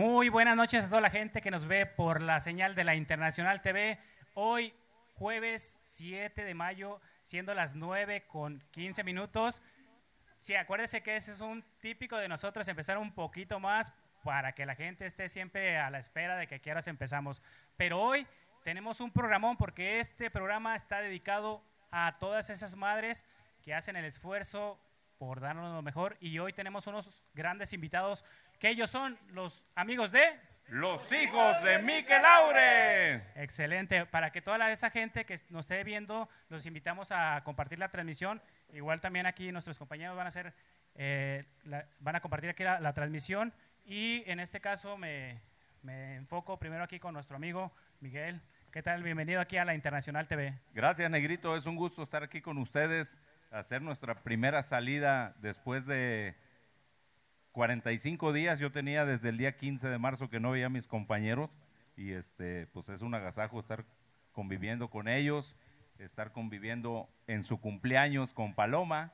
Muy buenas noches a toda la gente que nos ve por la señal de la Internacional TV. Hoy, jueves 7 de mayo, siendo las 9 con 15 minutos. Sí, acuérdese que ese es un típico de nosotros, empezar un poquito más para que la gente esté siempre a la espera de que quieras empezamos. Pero hoy tenemos un programón porque este programa está dedicado a todas esas madres que hacen el esfuerzo por darnos lo mejor y hoy tenemos unos grandes invitados que ellos son los amigos de Los hijos de Miquel Laure. Excelente. Para que toda esa gente que nos esté viendo, los invitamos a compartir la transmisión. Igual también aquí nuestros compañeros van a hacer, eh, la- van a compartir aquí la, la transmisión. Y en este caso me, me enfoco primero aquí con nuestro amigo Miguel. ¿Qué tal? Bienvenido aquí a la Internacional TV. Gracias, Negrito. Es un gusto estar aquí con ustedes, hacer nuestra primera salida después de 45 días. Yo tenía desde el día 15 de marzo que no veía a mis compañeros y este, pues es un agasajo estar conviviendo con ellos, estar conviviendo en su cumpleaños con Paloma,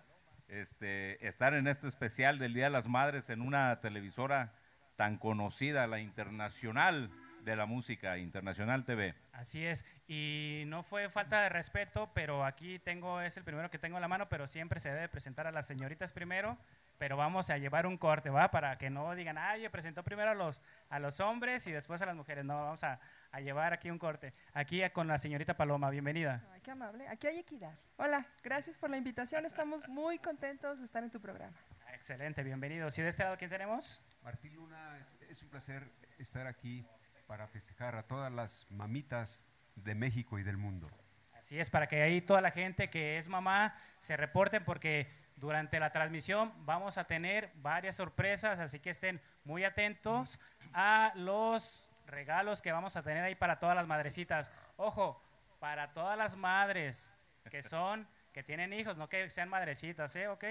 este, estar en este especial del Día de las Madres en una televisora tan conocida, la internacional de la música, Internacional TV. Así es. Y no fue falta de respeto, pero aquí tengo, es el primero que tengo en la mano, pero siempre se debe presentar a las señoritas primero. Pero vamos a llevar un corte, ¿va? Para que no digan, ay, yo presentó primero a los, a los hombres y después a las mujeres. No, vamos a, a llevar aquí un corte. Aquí con la señorita Paloma, bienvenida. Ay, qué amable. Aquí hay equidad. Hola, gracias por la invitación. Estamos muy contentos de estar en tu programa. Excelente, bienvenidos. ¿Y de este lado quién tenemos? Martín Luna, es, es un placer estar aquí para festejar a todas las mamitas de México y del mundo. Así es, para que ahí toda la gente que es mamá se reporten porque durante la transmisión vamos a tener varias sorpresas, así que estén muy atentos a los regalos que vamos a tener ahí para todas las madrecitas. Ojo, para todas las madres que son, que tienen hijos, no que sean madrecitas, ¿eh? ¿Ok?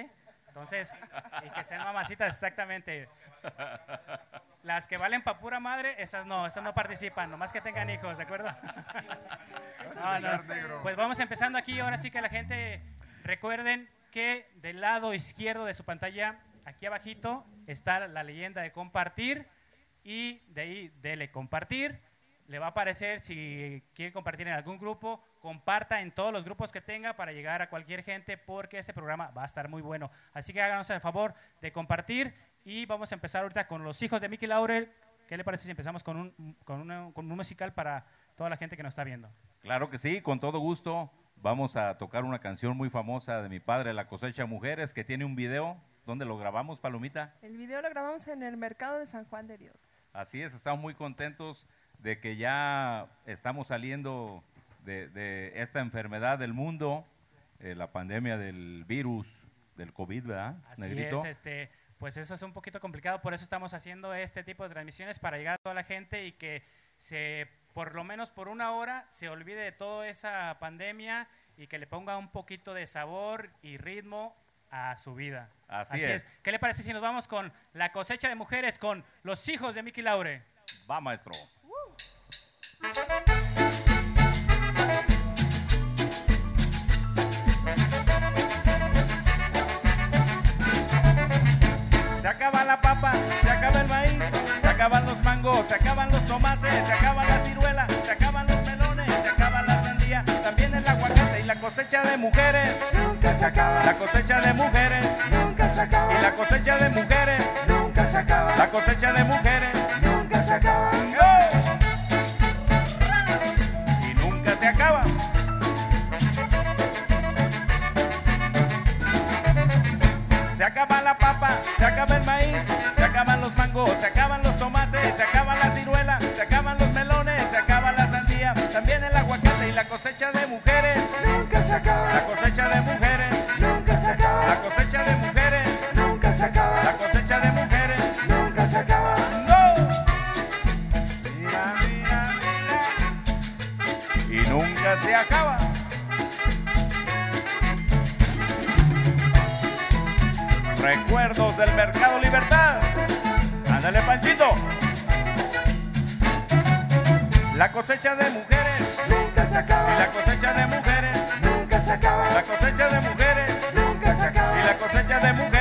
Entonces, y que sean mamacitas, exactamente. Las que valen para pura madre, esas no, esas no participan, nomás que tengan hijos, ¿de acuerdo? No, no. Pues vamos empezando aquí, ahora sí que la gente recuerden que del lado izquierdo de su pantalla, aquí abajito, está la leyenda de compartir y de ahí dele compartir. Le va a aparecer si quiere compartir en algún grupo, comparta en todos los grupos que tenga para llegar a cualquier gente porque este programa va a estar muy bueno. Así que háganos el favor de compartir y vamos a empezar ahorita con los hijos de Mickey Laurel. ¿Qué le parece si empezamos con un, con una- con un musical para toda la gente que nos está viendo? Claro que sí, con todo gusto. Vamos a tocar una canción muy famosa de mi padre, La cosecha mujeres, que tiene un video. ¿Dónde lo grabamos, Palomita? El video lo grabamos en el mercado de San Juan de Dios. Así es, estamos muy contentos de que ya estamos saliendo de, de esta enfermedad del mundo, eh, la pandemia del virus, del COVID, ¿verdad, Así Negrito? es, este, pues eso es un poquito complicado, por eso estamos haciendo este tipo de transmisiones para llegar a toda la gente y que se, por lo menos por una hora, se olvide de toda esa pandemia y que le ponga un poquito de sabor y ritmo a su vida. Así es. ¿Qué le parece si nos vamos con la cosecha de mujeres con los hijos de Mickey Laure? Va, maestro. Mangos, se acaban los tomates, se acaba la ciruela, se acaban los melones, se acaba la sandía, también el aguacate y la cosecha de mujeres. Nunca se acaba, La cosecha de mujeres nunca se acaba, y la cosecha de mujeres, nunca se acaba, la cosecha de mujeres. nunca se acaba. Y nunca se acaba. Se acaba la papa, se acaba el maíz, se Y se acaba. Recuerdos del Mercado Libertad. Ándale, Panchito. La cosecha de mujeres. Nunca se Y la acaba, cosecha de mujeres. nunca se La acaba, cosecha de mujeres. nunca se Y acaba, la cosecha de mujeres.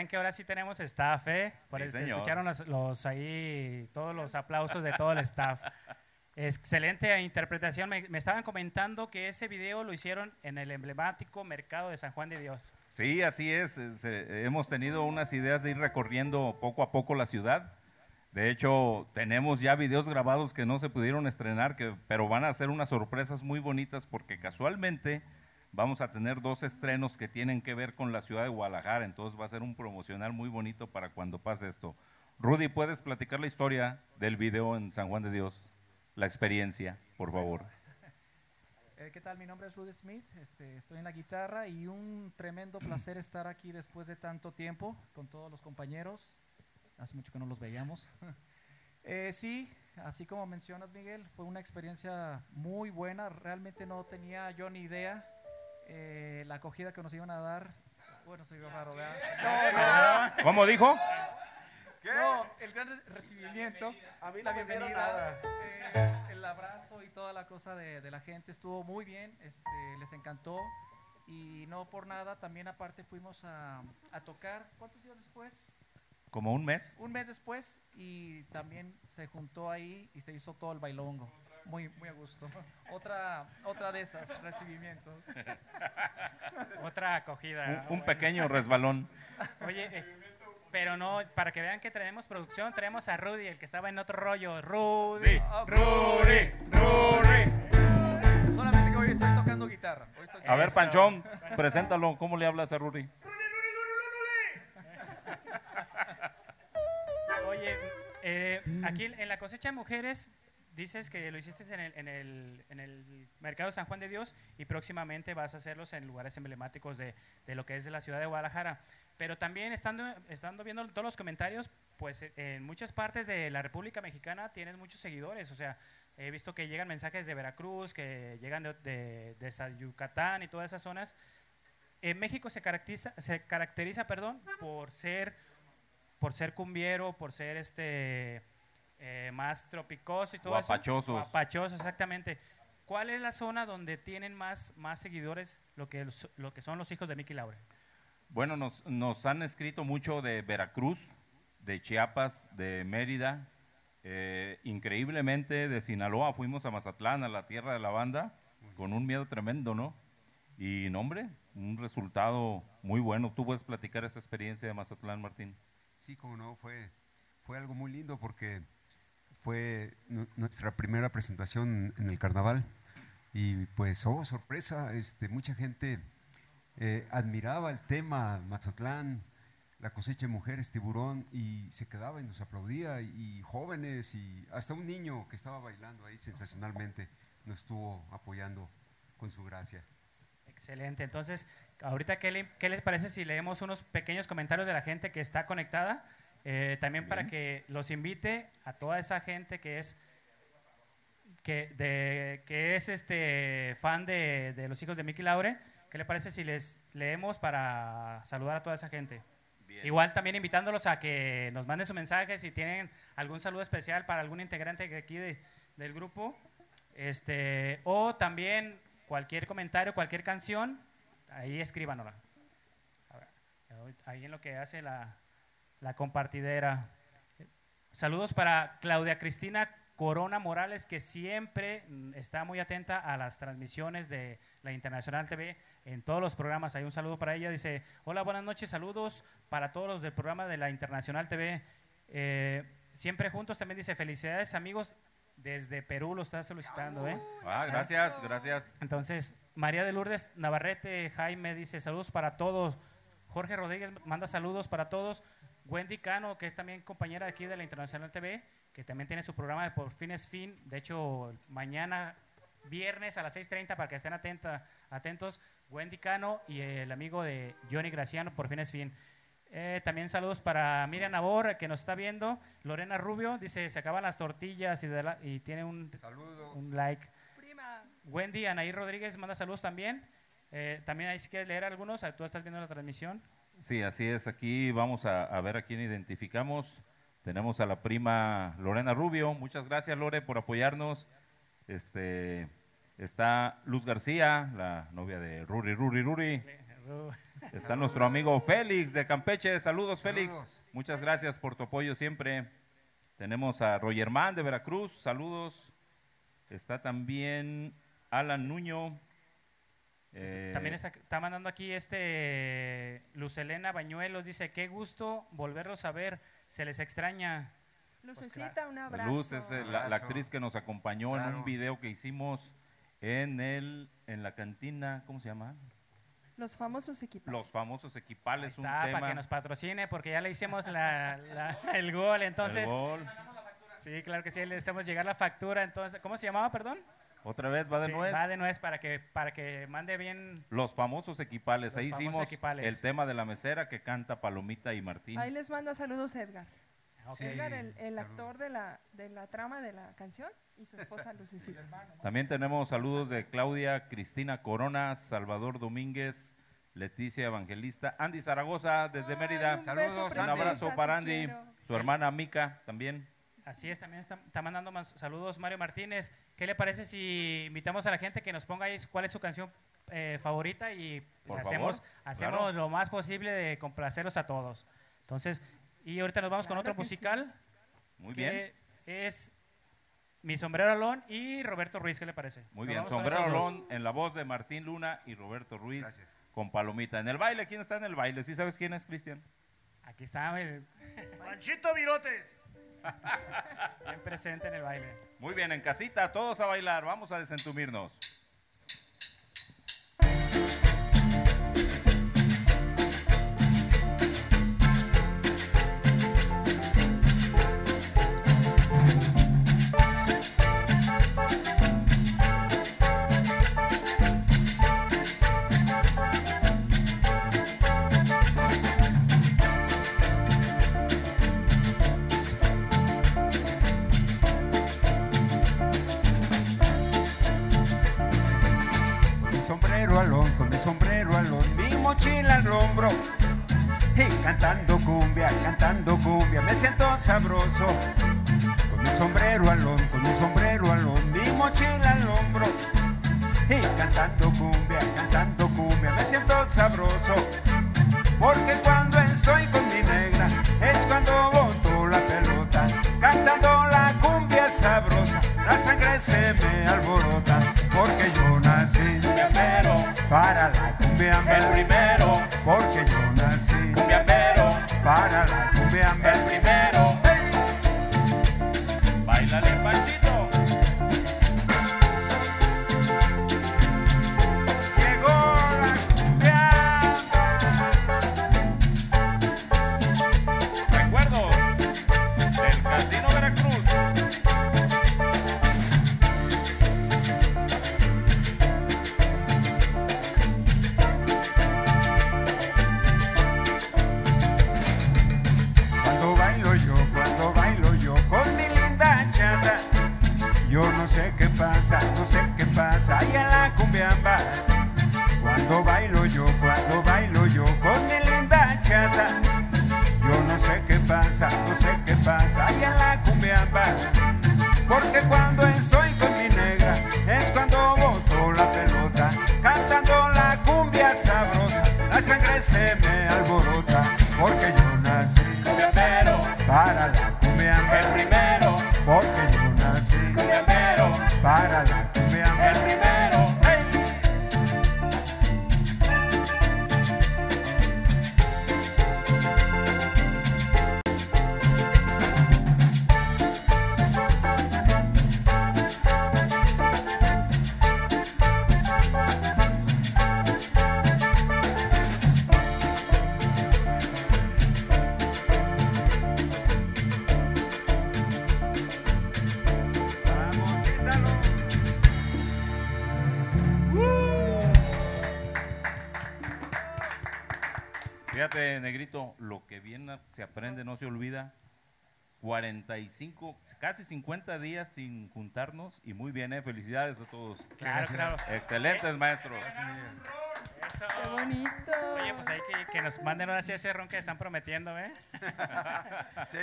Para que ahora sí tenemos staff, ¿eh? Por Sí, señor. escucharon los, los ahí, todos los aplausos de todo el staff. Excelente interpretación. Me, me estaban comentando que ese video lo hicieron en el emblemático mercado de San Juan de Dios. Sí, así es. es, eh, hemos tenido unas ideas de ir recorriendo poco a poco la ciudad. De hecho, tenemos ya videos grabados que no se pudieron estrenar, que, pero van a ser unas sorpresas muy bonitas porque casualmente vamos a tener dos estrenos que tienen que ver con la ciudad de Guadalajara. Entonces va a ser un promocional muy bonito para cuando pase esto. Rudy, ¿puedes platicar la historia del video en San Juan de Dios? La experiencia, por favor. Eh, ¿Qué tal? Mi nombre es Rudy Smith, este, estoy en la guitarra y un tremendo placer estar aquí después de tanto tiempo con todos los compañeros. Hace mucho que no los veíamos. Eh, sí, así como mencionas Miguel, fue una experiencia muy buena. Realmente no tenía yo ni idea eh, la acogida que nos iban a dar. Bueno, soy raro, ¿verdad? No, no, ¿Cómo dijo? no, el gran re- recibimiento, A mí la no me dieron bienvenida, nada. eh, el abrazo y toda la cosa de, de la gente estuvo muy bien, este, les encantó y no por nada, también aparte fuimos a, a tocar, ¿cuántos días después? Como un mes. Un mes después y también se juntó ahí y se hizo todo el bailongo. Muy, muy a gusto. Otra, otra de esas, recibimientos. Otra acogida. Un, un Bueno. pequeño resbalón. Oye, eh, pero no, para que vean que tenemos producción, tenemos a Rudy, el que estaba en otro rollo. Rudy. Rudy, Rudy. Solamente que hoy estoy tocando guitarra. Hoy estoy A ver, Eso. Panchón, preséntalo. ¿Cómo le hablas a Rudy? Oye, eh, aquí en la cosecha de mujeres dices que lo hiciste en el, en, el, en el Mercado San Juan de Dios y próximamente vas a hacerlos en lugares emblemáticos de, de lo que es la ciudad de Guadalajara. Pero también estando, estando viendo todos los comentarios, pues eh, en muchas partes de la República Mexicana tienes muchos seguidores. O sea, he visto que llegan mensajes de Veracruz, que llegan de, de, de Yucatán y todas esas zonas. En México se caracteriza, se caracteriza perdón, por ser por ser cumbiero, por ser este eh, más tropicoso y todo Guapachosos. eso. Guapachosos, exactamente. ¿Cuál es la zona donde tienen más, más seguidores lo que, lo que son los hijos de Mickey Laure? Bueno, nos, nos han escrito mucho de Veracruz, de Chiapas, de Mérida. eh, increíblemente de Sinaloa fuimos a Mazatlán, a la tierra de la banda, con un miedo tremendo, ¿no? Y, no, hombre, un resultado muy bueno. ¿Tú puedes platicar esa experiencia de Mazatlán, Martín? Sí, como no, fue, fue algo muy lindo porque fue nu- nuestra primera presentación en el carnaval y pues, oh, sorpresa, este, mucha gente eh, admiraba el tema Mazatlán, la cosecha de mujeres, tiburón, y se quedaba y nos aplaudía, y jóvenes, y hasta un niño que estaba bailando ahí sensacionalmente nos estuvo apoyando con su gracia. Excelente. Entonces, ahorita, ¿qué, qué les parece si leemos unos pequeños comentarios de la gente que está conectada? Eh, también para que los invite a toda esa gente que es que, de, que es este fan de, de los hijos de Mickey Laure. ¿Qué le parece si les leemos para saludar a toda esa gente? Igual también invitándolos a que nos manden su mensaje si tienen algún saludo especial para algún integrante de aquí de- del grupo. Este, o también cualquier comentario, cualquier canción, ahí escríbanosla. Ahí en lo que hace la, la compartidera. Saludos para Claudia Cristina Corona Morales, que siempre está muy atenta a las transmisiones de la Internacional TV en todos los programas. Hay un saludo para ella. Dice, hola, buenas noches, saludos para todos los del programa de la Internacional TV. Eh, siempre juntos también dice, felicidades amigos, desde Perú lo está solicitando. ¿eh? Ah, gracias, gracias. Entonces, María de Lourdes Navarrete, Jaime dice saludos para todos. Jorge Rodríguez manda saludos para todos. Wendy Cano, que es también compañera aquí de la Internacional TV, que también tiene su programa de Por Fin es Fin. De hecho, mañana, viernes a las 6.30, para que estén atenta, atentos, Wendy Cano y el amigo de Johnny Graciano, Por Fin es Fin. Eh, también saludos para Miriam Nabor, que nos está viendo. Lorena Rubio dice, se acaban las tortillas y, de la- y tiene un like. Prima. Wendy Anaí Rodríguez manda saludos también. Eh, también ahí si quieres leer algunos, ah, tú estás viendo la transmisión. Sí, así es. Aquí vamos a, a ver a quién identificamos. Tenemos a la prima Lorena Rubio. Muchas gracias, Lore, por apoyarnos. Este, Está Luz García, la novia de Ruri, Ruri, Ruri. Está nuestro amigo Félix de Campeche. Saludos, Félix. Saludos. Muchas gracias por tu apoyo siempre. Tenemos a Rogerman de Veracruz. Saludos. Está también Alan Nuño. Eh, También está, está mandando aquí este Lucelena Bañuelos, dice, qué gusto volverlos a ver, se les extraña. Lucecita, un abrazo. Luz es la, actriz que nos acompañó en un video que hicimos en el en la cantina, ¿cómo se llama? Los famosos equipos. Los famosos Ahí equipales, un tema. para que nos patrocine, porque ya le hicimos la- la- el gol, el entonces, gol. sí, claro que sí, le hacemos llegar la factura, entonces, ¿cómo se llamaba, perdón? Otra vez va de Sí, nuez. Va de nuez para que, para que mande bien. Los famosos equipales. Los Ahí famosos hicimos equipales. el tema de la mesera que canta Palomita y Martín. Ahí les manda saludos Edgar. Edgar, el, el actor de la, de la trama de la canción, y su esposa Lucecita. También tenemos saludos de Claudia, Cristina Corona, Salvador Domínguez, Leticia Evangelista, Andy Zaragoza desde Ay, Mérida. un Saludos, Un abrazo para Andy, su hermana Mica también. Así es, también está, está mandando más saludos Mario Martínez. ¿Qué le parece si invitamos a la gente que nos ponga ahí cuál es su canción eh, favorita y Por hacemos, favor, hacemos claro. lo más posible de complacerlos a todos? Entonces, y ahorita nos vamos con otro sí. musical Muy que bien, es Mi Sombrero Alón y Roberto Ruiz, ¿qué le parece? muy Nos bien. Sombrero. Alón en la voz de Martín Luna y Roberto Ruiz Gracias. con Palomita. En el baile, ¿quién está en el baile? ¿Sí sabes quién es, Cristian? Aquí está, el- Panchito Virotes. Bien presente en el baile. Muy bien, en casita, todos a bailar. Vamos a desentumirnos. Porque cuando estoy con mi negra es cuando boto la pelota. Cantando la cumbia sabrosa, la sangre se me alborota. Porque yo nací para la cumbia El primero, Porque yo se aprende no se olvida. 45, casi 50 días sin juntarnos y muy bien, ¿eh? felicidades a todos. Claro, claro. Excelentes maestros. Eso. ¡Qué bonito! Oye, pues hay que, que nos manden ahora sí ese ron que están prometiendo, ¿eh? Sí.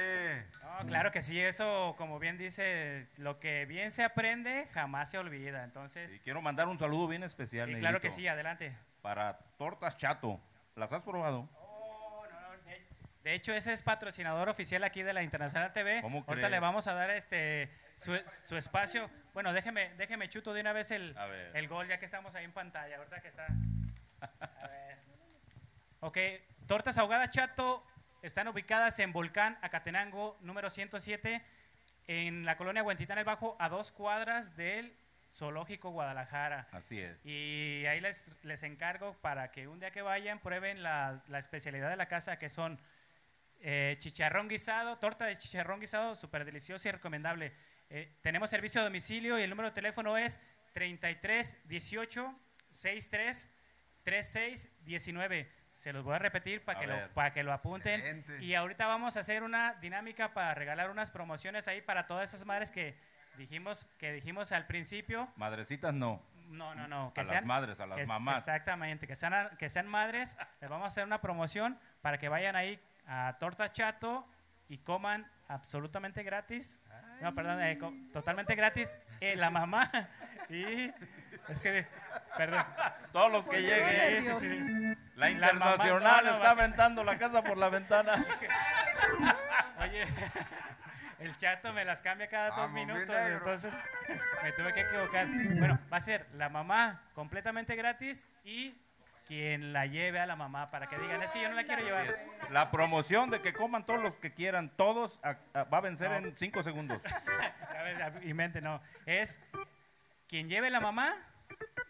No, claro que sí, eso, como bien dice, lo que bien se aprende jamás se olvida. Entonces, Y quiero mandar un saludo bien especial. sí, claro que sí, adelante. Para Tortas Chato. ¿Las has probado? De, hecho, ese es patrocinador oficial aquí de la Internacional TV. ¿Cómo Ahorita crees? le vamos a dar este su, su espacio. Bueno, déjeme, déjeme chuto de una vez el, el gol, ya que estamos ahí en pantalla. Ahorita que está. A ver. Ok, tortas ahogadas Chato están ubicadas en Volcán, Acatenango, número 107, en la colonia Huentitán el Bajo, a dos cuadras del Zoológico Guadalajara. Así es. Y ahí les, les encargo para que un día que vayan prueben la, la especialidad de la casa que son eh, chicharrón guisado, torta de chicharrón guisado, súper delicioso y recomendable. Eh, tenemos servicio a domicilio y el número de teléfono es 33 18 63 36 19. Se los voy a repetir para A que, ver. lo, para que lo apunten. Excelente. Y ahorita vamos a hacer una dinámica para regalar unas promociones ahí para todas esas madres que dijimos, que dijimos al principio. Madrecitas no. No, no, no. Que A las sean, madres, a las que mamás. Exactamente, que sean, que sean madres. Les vamos a hacer una promoción para que vayan ahí a Torta Chato y coman absolutamente gratis. No, perdón, eh, totalmente gratis eh, la mamá. Y es que, perdón. Todos los que lleguen. Sí, sí, sí. La La mamá- internacional está aventando la casa por la ventana. Oye, el chato me las cambia cada dos Vamos, minutos, entonces me tuve que equivocar. Bueno, va a ser la mamá completamente gratis y quien la lleve a la mamá para que digan, es que yo no la quiero llevar. La promoción de que coman todos los que quieran, todos, a- a- va a vencer en cinco segundos. A ver, y mente, no. Es quien lleve la mamá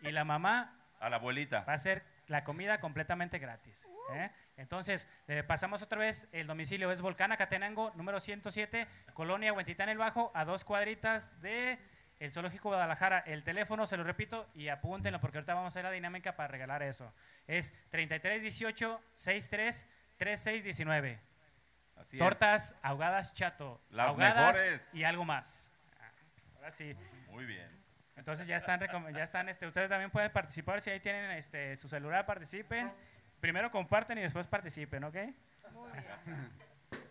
y la mamá A la abuelita. va a ser la comida completamente gratis. ¿eh? Entonces, le pasamos otra vez, el domicilio es Volcán Acatenango, número 107, Colonia Huentitán el Bajo, a dos cuadritas de el Zoológico Guadalajara. El teléfono, se lo repito, y apúntenlo porque ahorita vamos a hacer la dinámica para regalar eso. Es 3318 63 3619. Así es. Tortas ahogadas chato. Las ahogadas mejores. Y algo más. Ah, Ahora sí. Muy bien. Entonces ya están, ya están, este, ustedes también pueden participar si ahí tienen este, su celular, participen. Primero comparten y después participen, ¿ok?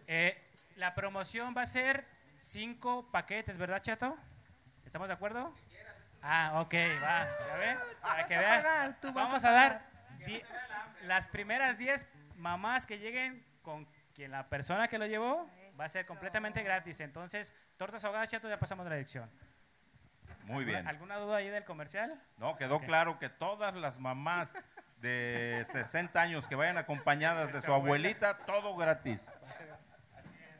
Eh, la promoción va a ser cinco paquetes, ¿verdad, Chato? ¿Estamos de acuerdo? Ah, ok, va, ya ven, para que a vean. Vamos a dar las primeras 10 mamás que lleguen con quien la persona que lo llevó va a ser completamente gratis. Entonces, tortas ahogadas, Chato, ya pasamos de la dirección. Muy bien. ¿Alguna duda ahí del comercial? No, quedó claro que todas las mamás de 60 años que vayan acompañadas de su abuelita, todo gratis.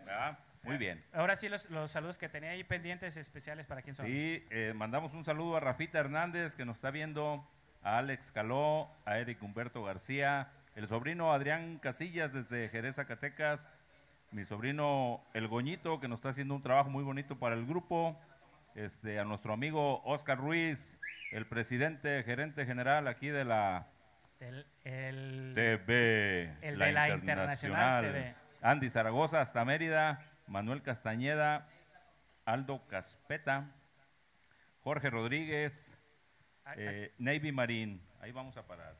¿Verdad? Muy bien. Ahora sí, los, los saludos que tenía ahí pendientes especiales para quién son. Sí, eh, mandamos un saludo a Rafita Hernández que nos está viendo, a Alex Caló, a Eric Humberto García, el sobrino Adrián Casillas desde Jerez, Zacatecas, mi sobrino El Goñito que nos está haciendo un trabajo muy bonito para el grupo, este, a nuestro amigo Oscar Ruiz, el presidente, gerente general aquí de la El, el- TV, El de la Internacional TV. Andy Zaragoza hasta Mérida, Manuel Castañeda, Aldo Caspeta, Jorge Rodríguez, Ah, ah, eh, Navy Marín. Ahí vamos a parar.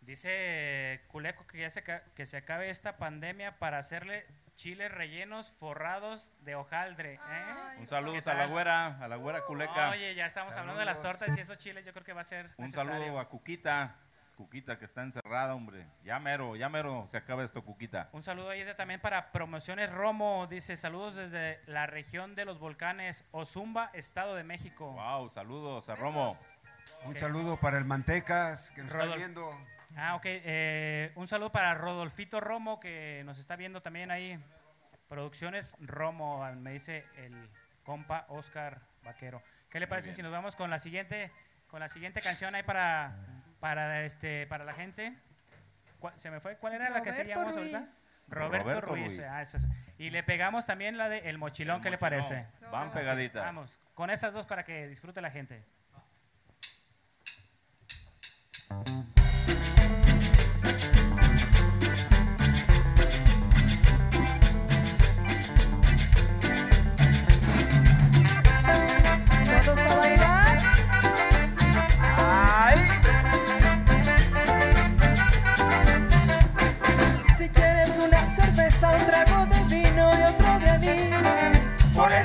Dice Culeco que ya se, que se acabe esta pandemia para hacerle chiles rellenos forrados de hojaldre. ¿eh? Un saludo ¿Qué a la güera, a la güera Culeca. Oye, ya estamos hablando de las tortas y esos chiles, yo creo que va a ser Un necesario. saludo a Cuquita, Cuquita que está encerrada, hombre. Ya mero, ya mero se acaba esto, Cuquita. Un saludo ahí también para Promociones Romo. Dice saludos desde la región de los volcanes Ozumba, Estado de México. Wow, saludos a Romo. Un saludo para el Mantecas que nos está viendo. Ah, ok. eh, un saludo para Rodolfito Romo, que nos está viendo también ahí. Producciones Romo, me dice el compa Oscar Vaquero. ¿Qué le parece si nos vamos con la siguiente, con la siguiente canción ahí para, para, este, para la gente? ¿Cuál- ¿Se me fue? ¿Cuál era la que Roberto seguíamos ahorita? Ruiz. Roberto, Roberto Ruiz. Ruiz. ah, es. Y le pegamos también la de El Mochilón, El ¿qué le mochilón. parece? Van pegaditas. Vamos, con esas dos para que disfrute la gente.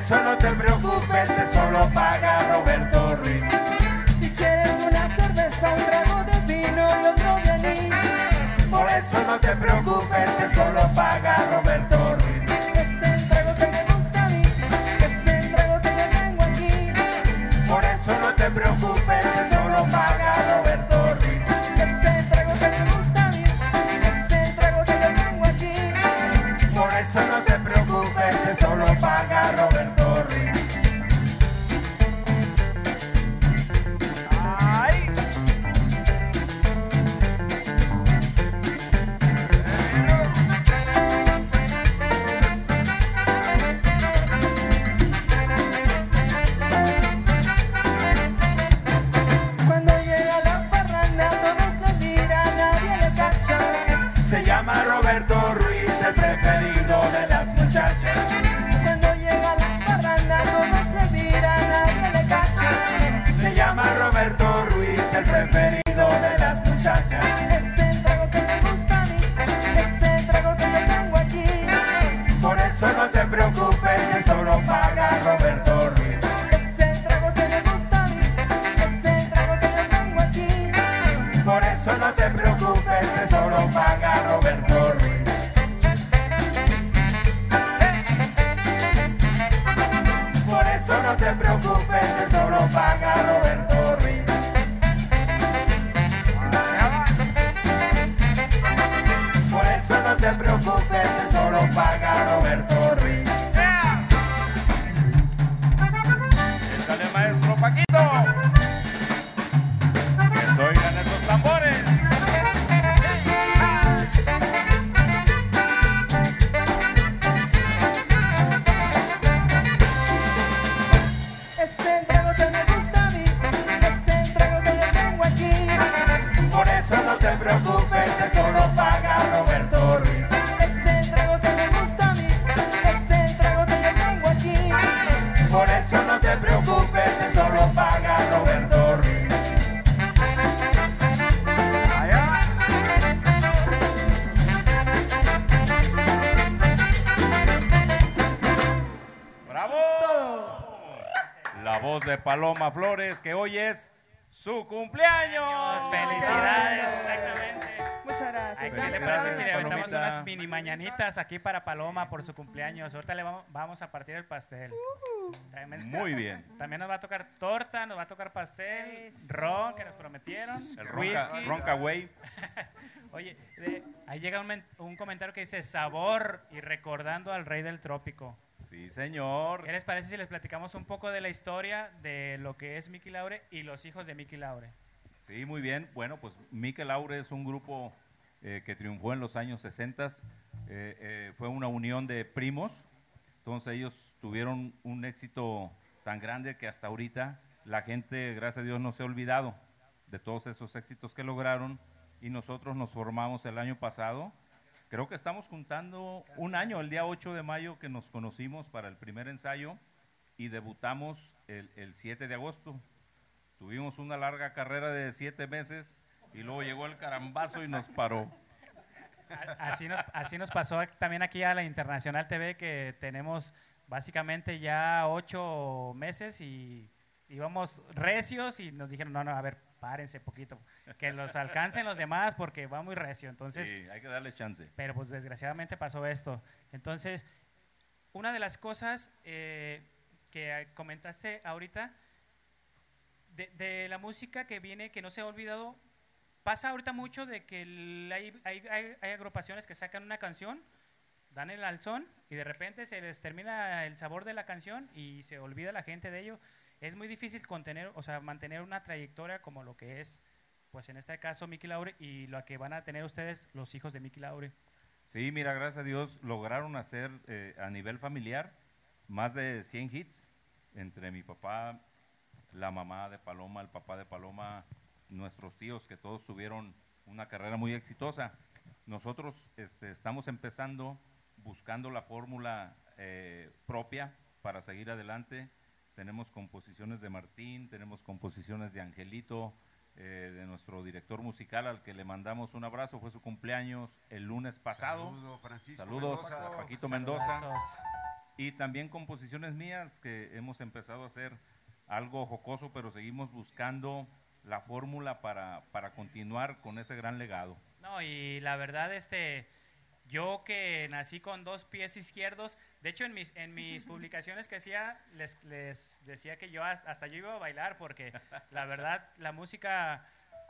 Te preocupes, eso lo paga Roberto Ruiz. Si quieres una cerveza, un trago de vino y otro de. Por eso no te preocupes, eso lo paga Roberto Paloma Flores, que hoy es su cumpleaños. Felicidades, exactamente. Muchas gracias. ¿Qué le parece si le aventamos unas mini mañanitas aquí para Paloma por su cumpleaños? Ahorita le vamos, vamos a partir el pastel. También, Muy bien. también nos va a tocar torta, nos va a tocar pastel, Eso. ron que nos prometieron, El Ronca, whisky. Ronca Way. Oye, de- ahí llega un, un comentario que dice sabor y recordando al rey del trópico. Sí, señor. ¿Qué les parece si les platicamos un poco de la historia de lo que es Mickey Laure y los hijos de Mickey Laure? Sí, muy bien. Bueno, pues Mikel Aure es un grupo eh, que triunfó en los años 60. Eh, eh, fue una unión de primos. Entonces ellos tuvieron un éxito tan grande que hasta ahorita la gente, gracias a Dios, no se ha olvidado de todos esos éxitos que lograron. Y nosotros nos formamos el año pasado. Creo que estamos juntando un año, el día 8 de mayo que nos conocimos para el primer ensayo y debutamos el, el 7 de agosto. Tuvimos una larga carrera de siete meses y luego llegó el carambazo y nos paró. Así nos, así nos pasó también aquí a la Internacional TV que tenemos básicamente ya ocho meses y íbamos recios y nos dijeron, no, no, a ver, párense poquito, que los alcancen los demás porque va muy recio. Entonces, Sí, hay que darle chance. pero pues desgraciadamente pasó esto. Entonces, una de las cosas eh, que comentaste ahorita, de, de la música que viene, que no se ha olvidado, pasa ahorita mucho de que el- hay, hay- hay- hay agrupaciones que sacan una canción, dan el alzón y de repente se les termina el sabor de la canción y se olvida la gente de ello. Es muy difícil contener, o sea, mantener una trayectoria como lo que es, pues en este caso Mickey Laure y lo que van a tener ustedes, los hijos de Mickey Laure. Sí, mira, gracias a Dios lograron hacer eh, a nivel familiar más de 100 hits entre mi papá, la mamá de Paloma, el papá de Paloma, nuestros tíos, que todos tuvieron una carrera muy exitosa. Nosotros este, estamos empezando buscando la fórmula eh, propia para seguir adelante. Tenemos composiciones de Martín, tenemos composiciones de Angelito, eh, de nuestro director musical al que le mandamos un abrazo, fue su cumpleaños el lunes pasado. Saludo, Francisco Saludos Mendoza. a Paquito Mendoza. Y también composiciones mías que hemos empezado a hacer algo jocoso, pero seguimos buscando la fórmula para, para continuar con ese gran legado. No, y la verdad, este, yo que nací con dos pies izquierdos, de hecho en mis, en mis publicaciones que hacía, les, les decía que yo hasta, hasta yo iba a bailar, porque la verdad, la música,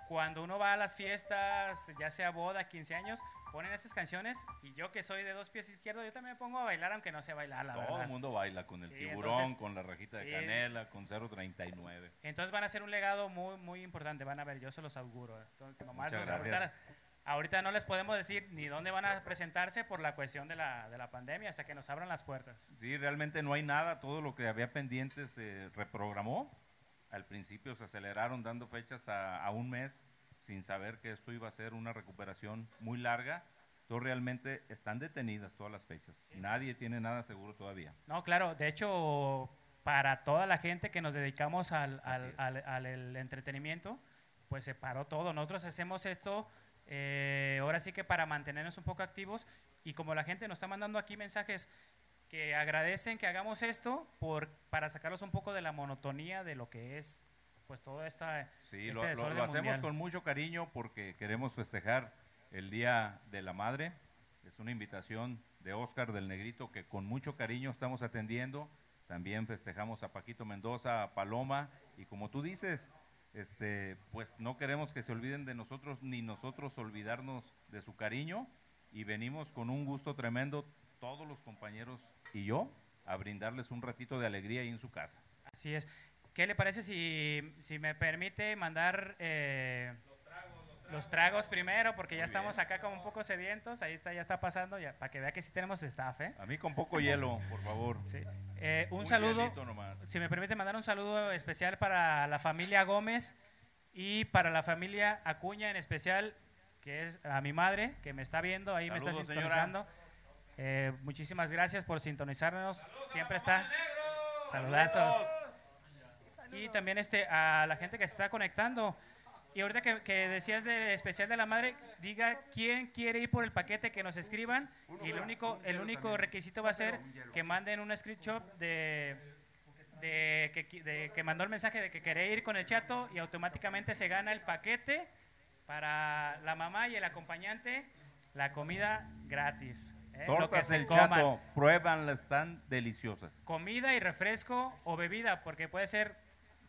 cuando uno va a las fiestas, ya sea boda, 15 años, ponen esas canciones, y yo que soy de dos pies izquierdos, yo también me pongo a bailar, aunque no sé bailar, la Todo verdad. el mundo baila con el Sí, tiburón, entonces, con la rajita sí. de canela, con 039. Entonces van a ser un legado muy, muy importante, van a ver, yo se los auguro. Entonces, nomás Muchas gracias. Ahorita, no les podemos decir ni dónde van a presentarse por la cuestión de la, de la pandemia hasta que nos abran las puertas. Sí, realmente no hay nada, todo lo que había pendiente se reprogramó. Al principio se aceleraron dando fechas a, a un mes sin saber que esto iba a ser una recuperación muy larga. Entonces realmente están detenidas todas las fechas. Nadie tiene nada seguro todavía. No, claro, de hecho, para toda la gente que nos dedicamos al, al- al- entretenimiento, pues se paró todo. Nosotros hacemos esto eh, ahora sí que para mantenernos un poco activos y como la gente nos está mandando aquí mensajes que agradecen que hagamos esto por, para sacarlos un poco de la monotonía de lo que es pues todo esta Sí, este lo, lo- lo hacemos con mucho cariño porque queremos festejar el Día de la Madre. Es una invitación de Oscar del Negrito que con mucho cariño estamos atendiendo. También festejamos a Paquito Mendoza, a Paloma y como tú dices, este, pues no queremos que se olviden de nosotros ni nosotros olvidarnos de su cariño y venimos con un gusto tremendo todos los compañeros y yo a brindarles un ratito de alegría ahí en su casa. Así es. ¿Qué le parece si, si me permite mandar eh, los tragos primero? Porque ya Muy estamos bien. acá como un poco sedientos. Ahí está, ya está pasando, ya, para que vea que sí tenemos staff. ¿eh? A mí con poco hielo, por favor. Sí. Eh, un Un saludo, si me permite mandar un saludo especial para la familia Gómez y para la familia Acuña en especial, que es a mi madre, que me está viendo, ahí me Saludos, está señora. sintonizando. Eh, muchísimas gracias por sintonizarnos. Siempre está. Saludazos. Y también este, a la gente que se está conectando. Y ahorita que, que decías de especial de la madre, diga quién quiere ir por el paquete, que nos escriban. y el único, el único requisito va a ser que manden un screenshot de, de que, qui- de que mandó el mensaje de que quiere ir con el chato y automáticamente se gana el paquete para la mamá y el acompañante, la comida gratis. ¿eh? Tortas se el coman chato, pruébanlas, están deliciosas. comida y refresco o bebida, porque puede ser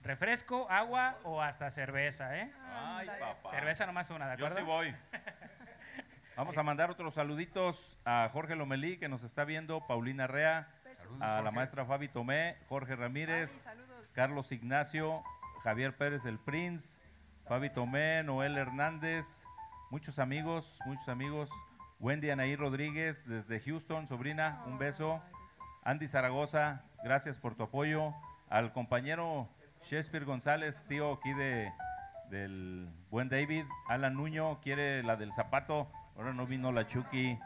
refresco, agua o hasta cerveza, ¿eh? Ay, papá. Cerveza nomás una, ¿de Yo sí voy. Vamos a mandar otros saluditos a Jorge Lomelí, que nos está viendo, Paulina Rea, a la maestra Fabi Tomé, Jorge Ramírez, Carlos Ignacio, Javier Pérez el Prince, Fabi Tomé, Noel Hernández, muchos amigos, muchos amigos. Wendy Anaí Rodríguez desde Houston, sobrina, un beso. Andy Zaragoza, gracias por tu apoyo. Al compañero Shakespeare González, tío aquí de, del buen David. Alan Nuño quiere la del zapato. Ahora no vino la Chucky.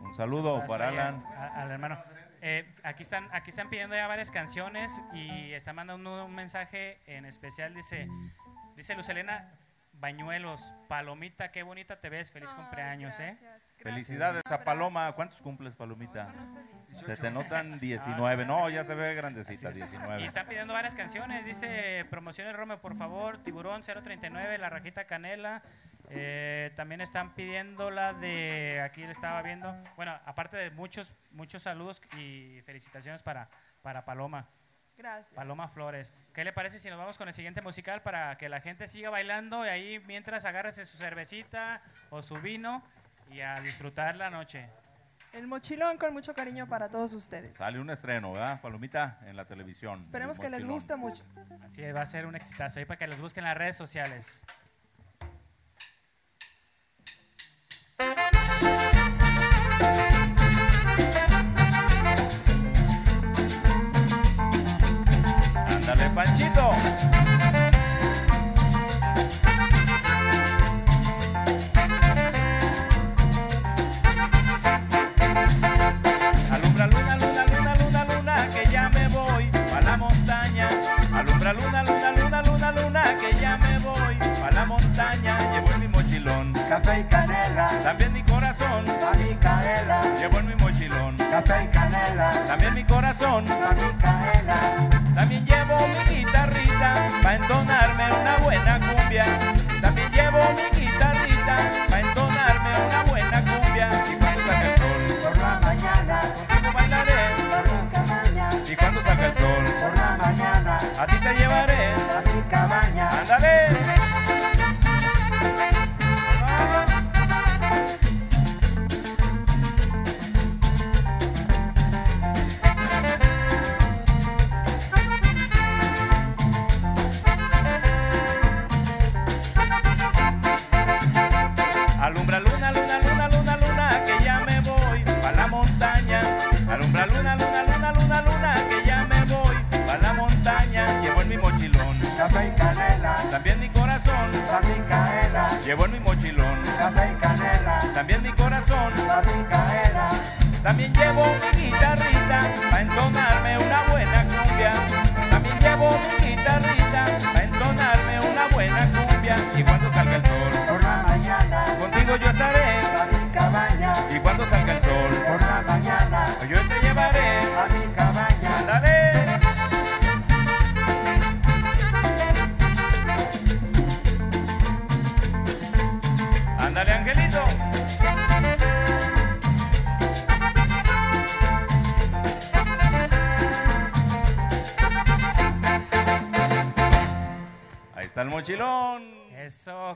Un saludo para Alan. a- al hermano. Eh, aquí, están, aquí están pidiendo ya varias canciones y están mandando un mensaje en especial. Dice, dice Lucelena Bañuelos, Palomita, qué bonita te ves. Feliz cumpleaños, ¿eh? Felicidades a Paloma. ¿Cuántos cumples, Palomita? Se te notan 19. No, ya se ve grandecita, Y 19. están pidiendo varias canciones. Dice, promociones Romeo, por favor. Tiburón 039, La Rajita Canela. Eh, también están pidiendo la de, aquí le estaba viendo, bueno, aparte de muchos, muchos saludos y felicitaciones para, para Paloma, Gracias. Paloma Flores. ¿Qué le parece si nos vamos con el siguiente musical para que la gente siga bailando y ahí mientras agárrese su cervecita o su vino y a disfrutar la noche? El mochilón con mucho cariño para todos ustedes. Sale un estreno, ¿verdad, Palomita? En la televisión. Esperemos que les guste mucho. Así va a ser un exitazo ahí para que los busquen en las redes sociales. Café y canela. También mi corazón. A Micaela. Llevo en mi mochilón. Café y canela. También mi corazón. A Micaela. También llevo mi guitarrita. Pa' entonarme una vuelta. Yo estaré. la mi cabaña, Y cuando salga el sol, por la mañana, yo te llevaré. la mi cabaña. ¡Ándale! ¡Ándale, Angelito! Ahí está el mochilón.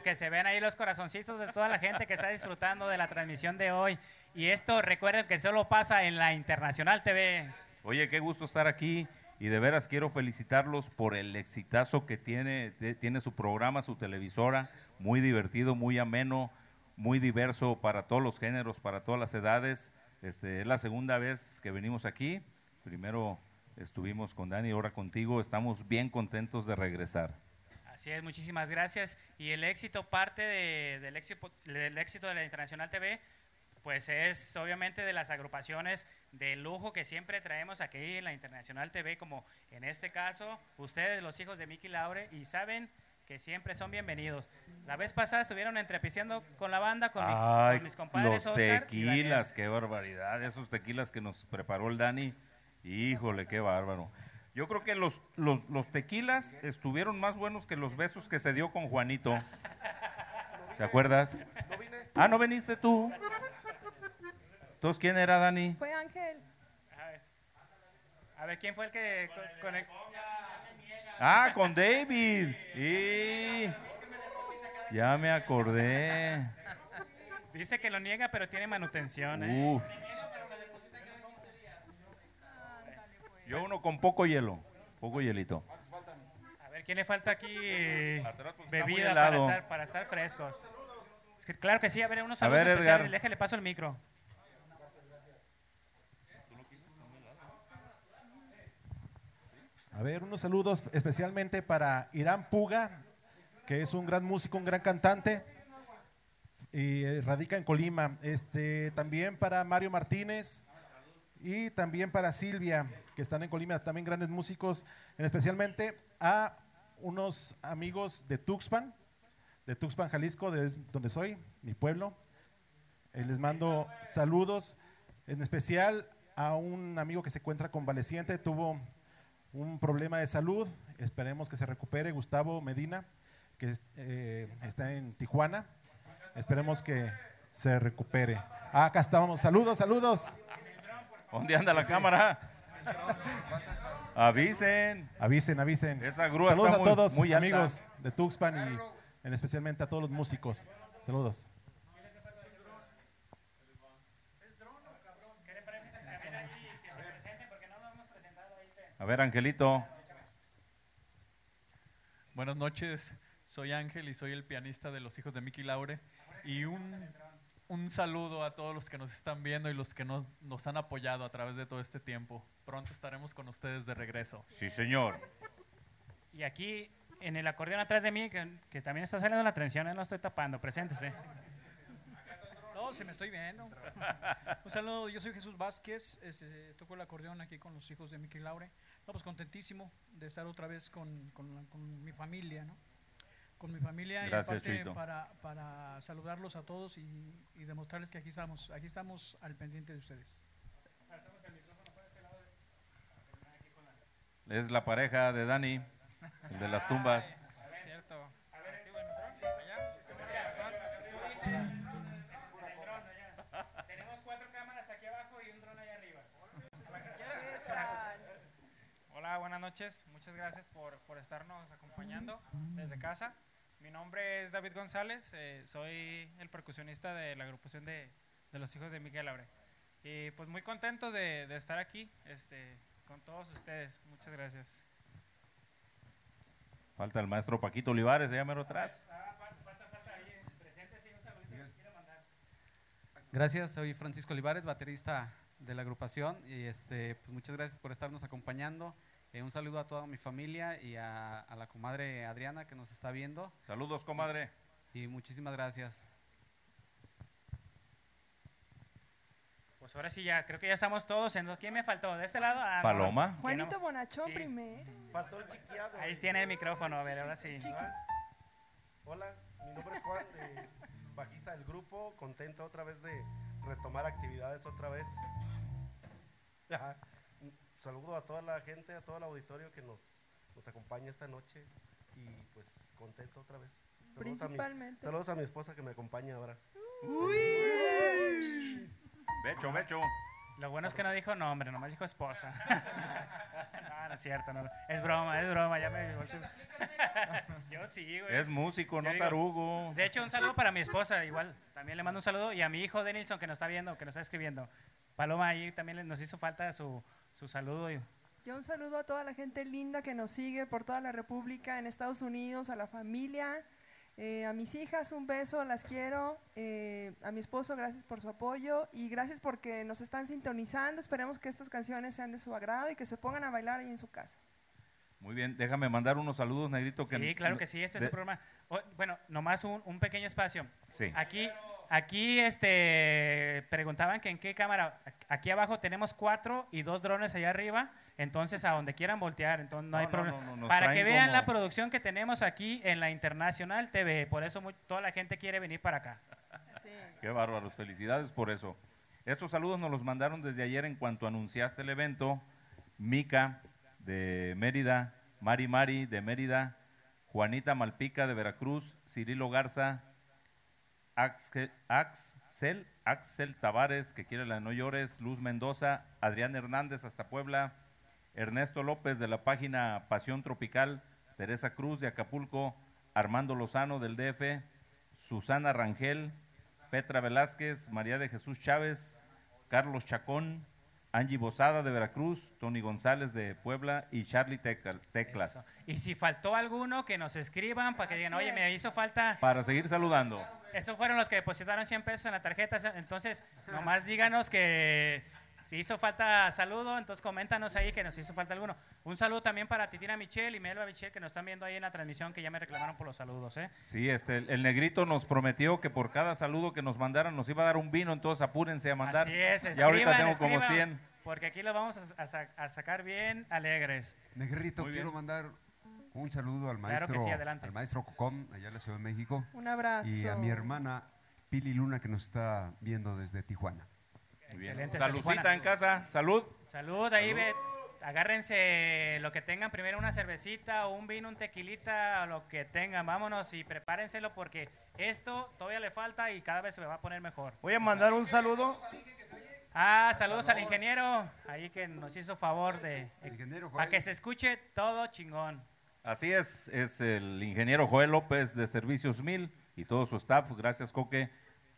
Que se ven ahí los corazoncitos de toda la gente que está disfrutando de la transmisión de hoy. Y esto recuerden que solo pasa en la Internacional TV. Oye, qué gusto estar aquí y de veras quiero felicitarlos por el exitazo que tiene, tiene su programa, su televisora, muy divertido, muy ameno, muy diverso para todos los géneros, para todas las edades. Este, es la segunda vez que venimos aquí. Primero estuvimos con Dani, ahora contigo. Estamos bien contentos de regresar. Así es, muchísimas gracias. Y el éxito, parte de- del, éxito, del éxito de la Internacional TV, pues es obviamente de las agrupaciones de lujo que siempre traemos aquí en la Internacional TV, como en este caso, ustedes, los hijos de Miki Laure, y saben que siempre son bienvenidos. La vez pasada estuvieron entrepisteando con la banda, con, mi- con mis compadres los Oscar tequilas, qué barbaridad. Esos tequilas que nos preparó el Dani. Híjole, qué bárbaro. Yo creo que los, los, los tequilas estuvieron más buenos que los besos que se dio con Juanito. ¿Te acuerdas? Ah, ¿no viniste tú? ¿Entonces quién era, Dani? Fue Ángel. A ver, a ver, ¿quién fue el que co- con el- Ah, con David. Y... Ya me acordé. Dice que lo niega, pero tiene manutención. ¿eh? Uf. Yo uno con poco hielo, poco hielito. A ver, ¿quién le falta aquí eh, bebida para estar, para estar frescos? Es que claro que sí, a ver, unos A saludos ver, especiales. Déjale paso el micro. A ver, unos saludos especialmente para Irán Puga, que es un gran músico, un gran cantante y eh, radica en Colima. Este, también para Mario Martínez y también para Silvia, que están en Colima, también grandes músicos, en especialmente a unos amigos de Tuxpan, de Tuxpan, Jalisco, de donde soy, mi pueblo. Eh, les mando saludos, en especial a un amigo que se encuentra convaleciente, tuvo un problema de salud, esperemos que se recupere, Gustavo Medina, que eh, está en Tijuana, esperemos que se recupere. Ah, acá estábamos, saludos, saludos. ¿Dónde anda la cámara? Avisen. Avisen, avisen. Esa grúa Saludos está a muy- todos, muy alta. amigos de Tuxpan y en especialmente a todos los músicos. Saludos. A ver, Angelito. Buenas noches, soy Ángel y soy el pianista de los hijos de Miki Laure. Y un, un saludo a todos los que nos están viendo y los que nos, nos han apoyado a través de todo este tiempo. Pronto estaremos con ustedes de regreso. Sí, señor. Y aquí en el acordeón atrás de mí, que, que también está saliendo la atención, ¿eh? no estoy tapando, preséntese. No, se me estoy viendo. Un saludo, yo soy Jesús Vázquez, este, toco el acordeón aquí con los hijos de Miki Laure. No, pues contentísimo de estar otra vez con, con mi familia, ¿no? Con mi familia Gracias, y aparte para, para saludarlos a todos y, y demostrarles que aquí estamos, aquí estamos al pendiente de ustedes. Es la pareja de Dani, el de las tumbas. Cierto. Tenemos cuatro cámaras aquí abajo y un dron allá arriba. Hola, buenas noches. Muchas gracias por, por estarnos acompañando desde casa. Mi nombre es David González, eh, soy el percusionista de la agrupación de, de los hijos de Miguel Abre. Y pues muy contentos de, de estar aquí este, con todos ustedes. Muchas gracias. Falta el maestro Paquito Olivares, allá mero atrás. Gracias, soy Francisco Olivares, baterista de la agrupación y este, pues muchas gracias por estarnos acompañando. Eh, un saludo a toda mi familia y a, a la comadre Adriana que nos está viendo. Saludos, comadre. Y muchísimas gracias. Pues ahora sí ya, creo que ya estamos todos. en- ¿Quién me faltó? ¿De este lado? Ah. Paloma. ¿Quién Juanito? Bonachón Sí. primero. Faltó el chiquiado. Ahí tiene el micrófono, a ver, ahora sí. Hola, mi nombre es Juan, eh, bajista del grupo, contento otra vez de retomar actividades otra vez. Ajá. Saludo a toda la gente, a todo el auditorio que nos, nos acompaña esta noche y pues contento otra vez. Saludos a mi- Principalmente. saludos a mi esposa que me acompaña ahora. Becho, becho. Lo bueno es que no dijo nombre, nomás dijo esposa. no, no es cierto, no. Es broma, es broma, ya me volteo. Yo sí, güey. Es músico, no digo, tarugo. De hecho, un saludo para mi esposa, igual. También le mando un saludo. Y a mi hijo Denilson, que nos está viendo, que nos está escribiendo. Paloma, ahí también nos hizo falta su, su saludo. Yo un saludo a toda la gente linda que nos sigue por toda la República, en Estados Unidos, a la familia, eh, a mis hijas, un beso, las quiero, eh, a mi esposo, gracias por su apoyo y gracias porque nos están sintonizando. Esperemos que estas canciones sean de su agrado y que se pongan a bailar ahí en su casa. Muy bien, déjame mandar unos saludos, Negrito. Que Sí, claro que sí, este es el programa. O- bueno, nomás un, un pequeño espacio. Sí. Aquí, aquí este, preguntaban que en qué cámara. Aquí abajo tenemos cuatro y dos drones allá arriba. Entonces, a donde quieran voltear, entonces no, No, hay problema. no, no, nos para que vean como- la producción que tenemos aquí en la Internacional TV. Por eso toda la gente quiere venir para acá. Qué bárbaros, felicidades por eso. Estos saludos nos los mandaron desde ayer en cuanto anunciaste el evento. Mica de Mérida, Mari Mari de Mérida, Juanita Malpica de Veracruz, Cirilo Garza, Axel, Axel, Axel Tavares, que quiere la de No Llores, Luz Mendoza, Adrián Hernández hasta Puebla, Ernesto López de la página Pasión Tropical, Teresa Cruz de Acapulco, Armando Lozano del DF, Susana Rangel, Petra Velázquez, María de Jesús Chávez, Carlos Chacón, Angie Bozada de Veracruz, Tony González de Puebla y Charlie Tecal- Teclas. Eso. Y si faltó alguno, que nos escriban para que digan, oye, me hizo falta. Para seguir saludando. Esos fueron los que depositaron 100 pesos en la tarjeta. Entonces, nomás díganos que si hizo falta saludo, entonces coméntanos ahí que nos hizo falta alguno. Un saludo también para Titina Michelle y Melba Michelle que nos están viendo ahí en la transmisión que ya me reclamaron por los saludos. ¿eh? Sí, este, el, el negrito nos prometió que por cada saludo que nos mandaran nos iba a dar un vino, entonces apúrense a mandar. Así es, ya ahorita escriban, tengo como escriban, 100. Porque aquí los vamos a, a sa- a sacar bien alegres. Negrito, Muy quiero bien. mandar un saludo al Claro que maestro, sí, al maestro Cocom, allá en la Ciudad de México, Un abrazo. y a mi hermana Pili Luna, que nos está viendo desde Tijuana. Excelente, Tijuana. en casa, salud. Salud, ahí ve, agárrense lo que tengan, primero una cervecita un vino, un tequilita, o lo que tengan, vámonos y prepárenselo porque esto todavía le falta y cada vez se me va a poner mejor. Voy a mandar un saludo. Ah, saludos al ingeniero, ahí que nos hizo favor de... El ingeniero Para Joel. que se escuche todo chingón. Así es, es el ingeniero Joel López de Servicios Mil y todo su staff. Gracias, Coque.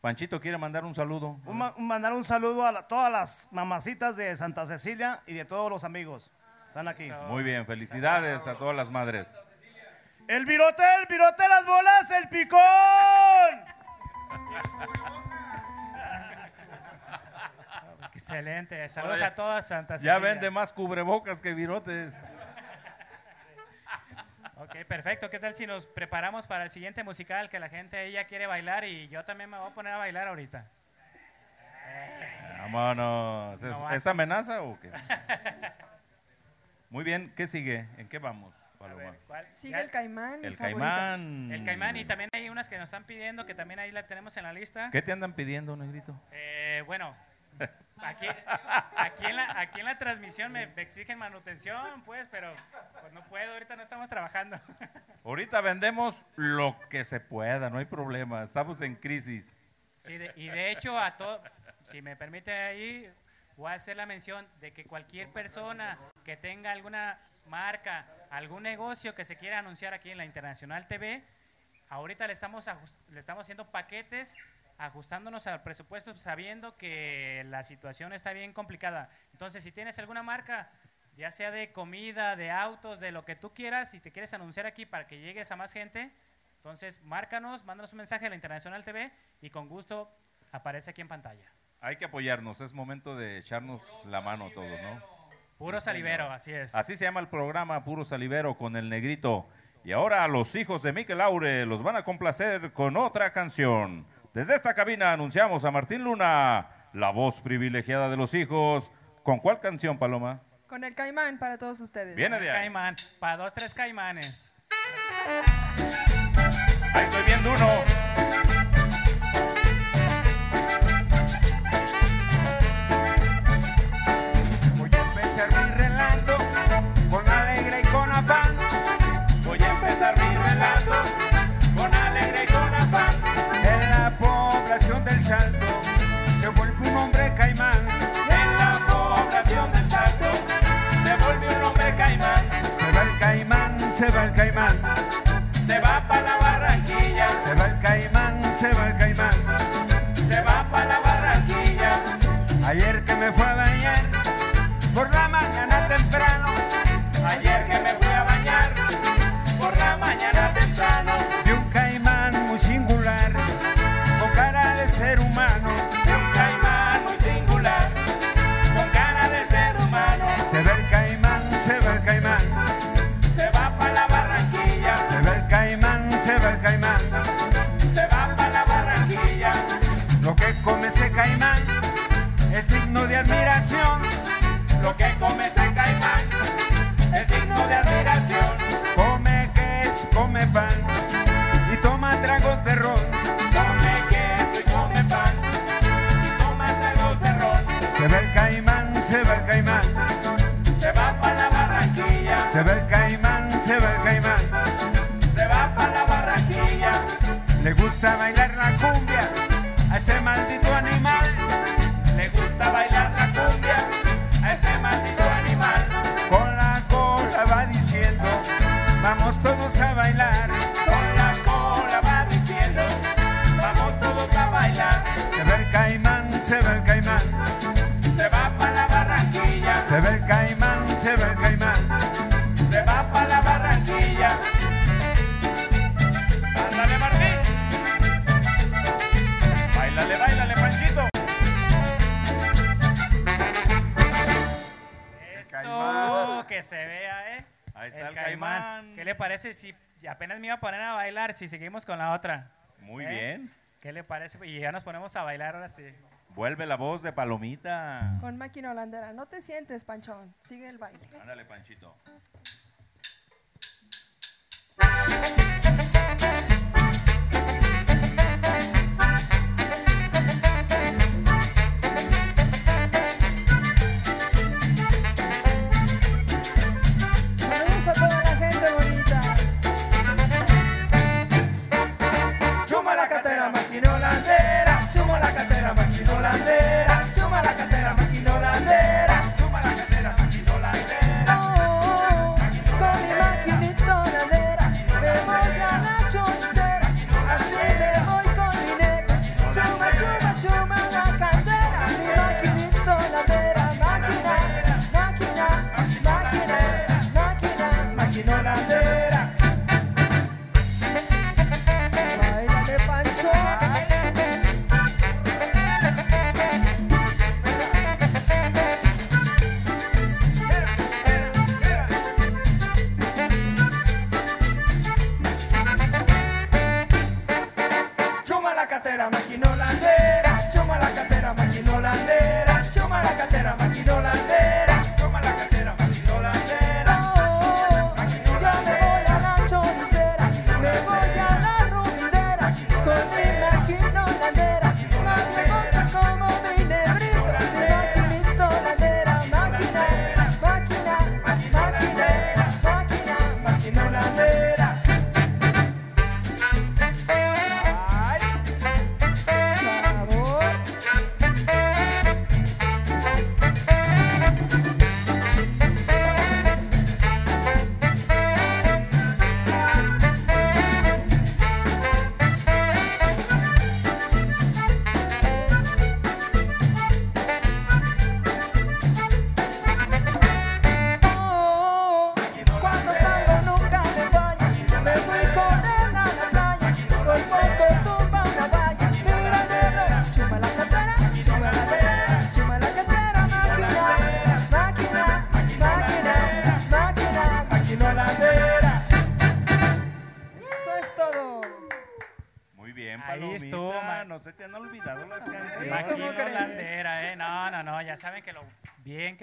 Panchito quiere mandar un saludo. Un ma- un- mandar un saludo a la- todas las mamacitas de Santa Cecilia y de todos los amigos. Están aquí. Muy bien, felicidades a todas las madres. El virote, el virote, las bolas, el picón. Excelente, saludos Oye, a todas Santa Ya Cecilia. vende más cubrebocas que virotes. Ok, perfecto. ¿Qué tal si nos preparamos para el siguiente musical que la gente ella quiere bailar y yo también me voy a poner a bailar ahorita? Vámonos. ¿Es, No más. ¿es amenaza o qué? Muy bien, ¿qué sigue? ¿En qué vamos. Sigue el caimán. El favorito. caimán. El caimán y también hay unas que nos están pidiendo que también ahí la tenemos en la lista. ¿Qué te andan pidiendo, negrito? Eh, bueno, Aquí, aquí, en la, aquí en la transmisión me, me exigen manutención, pues, pero pues no puedo, ahorita no estamos trabajando. Ahorita vendemos lo que se pueda, no hay problema. Estamos en crisis. Sí, de- y de hecho, a todo, si me permite ahí, voy a hacer la mención de que cualquier persona que tenga alguna marca, algún negocio que se quiera anunciar aquí en la Internacional TV, ahorita le estamos, le estamos haciendo paquetes ajustándonos al presupuesto sabiendo que la situación está bien complicada. Entonces, si tienes alguna marca, ya sea de comida, de autos, de lo que tú quieras, si te quieres anunciar aquí para que llegues a más gente, entonces márcanos, mándanos un mensaje a la Internacional TV y con gusto aparece aquí en pantalla. Hay que apoyarnos, es momento de echarnos la mano todos, ¿no? Puro salivero, así es. Así se llama el programa Puro Salivero con el negrito. Y ahora los hijos de Miquel Aure los van a complacer con otra canción. Desde esta cabina anunciamos a Martín Luna, la voz privilegiada de los hijos. ¿Con cuál canción, Paloma? Con el caimán para todos ustedes. Viene de ahí. Caimán, para dos, tres caimanes. Ahí estoy viendo uno. Caimán, se ¿Qué le parece si apenas me iba a poner a bailar si seguimos con la otra? Muy ¿Eh? bien. ¿Qué le parece? Y ya nos ponemos a bailar ahora sí. Vuelve la voz de Palomita. Con máquina holandera. No te sientes, Panchón. Sigue el baile. Ándale, Panchito. Catera, máquina holandera.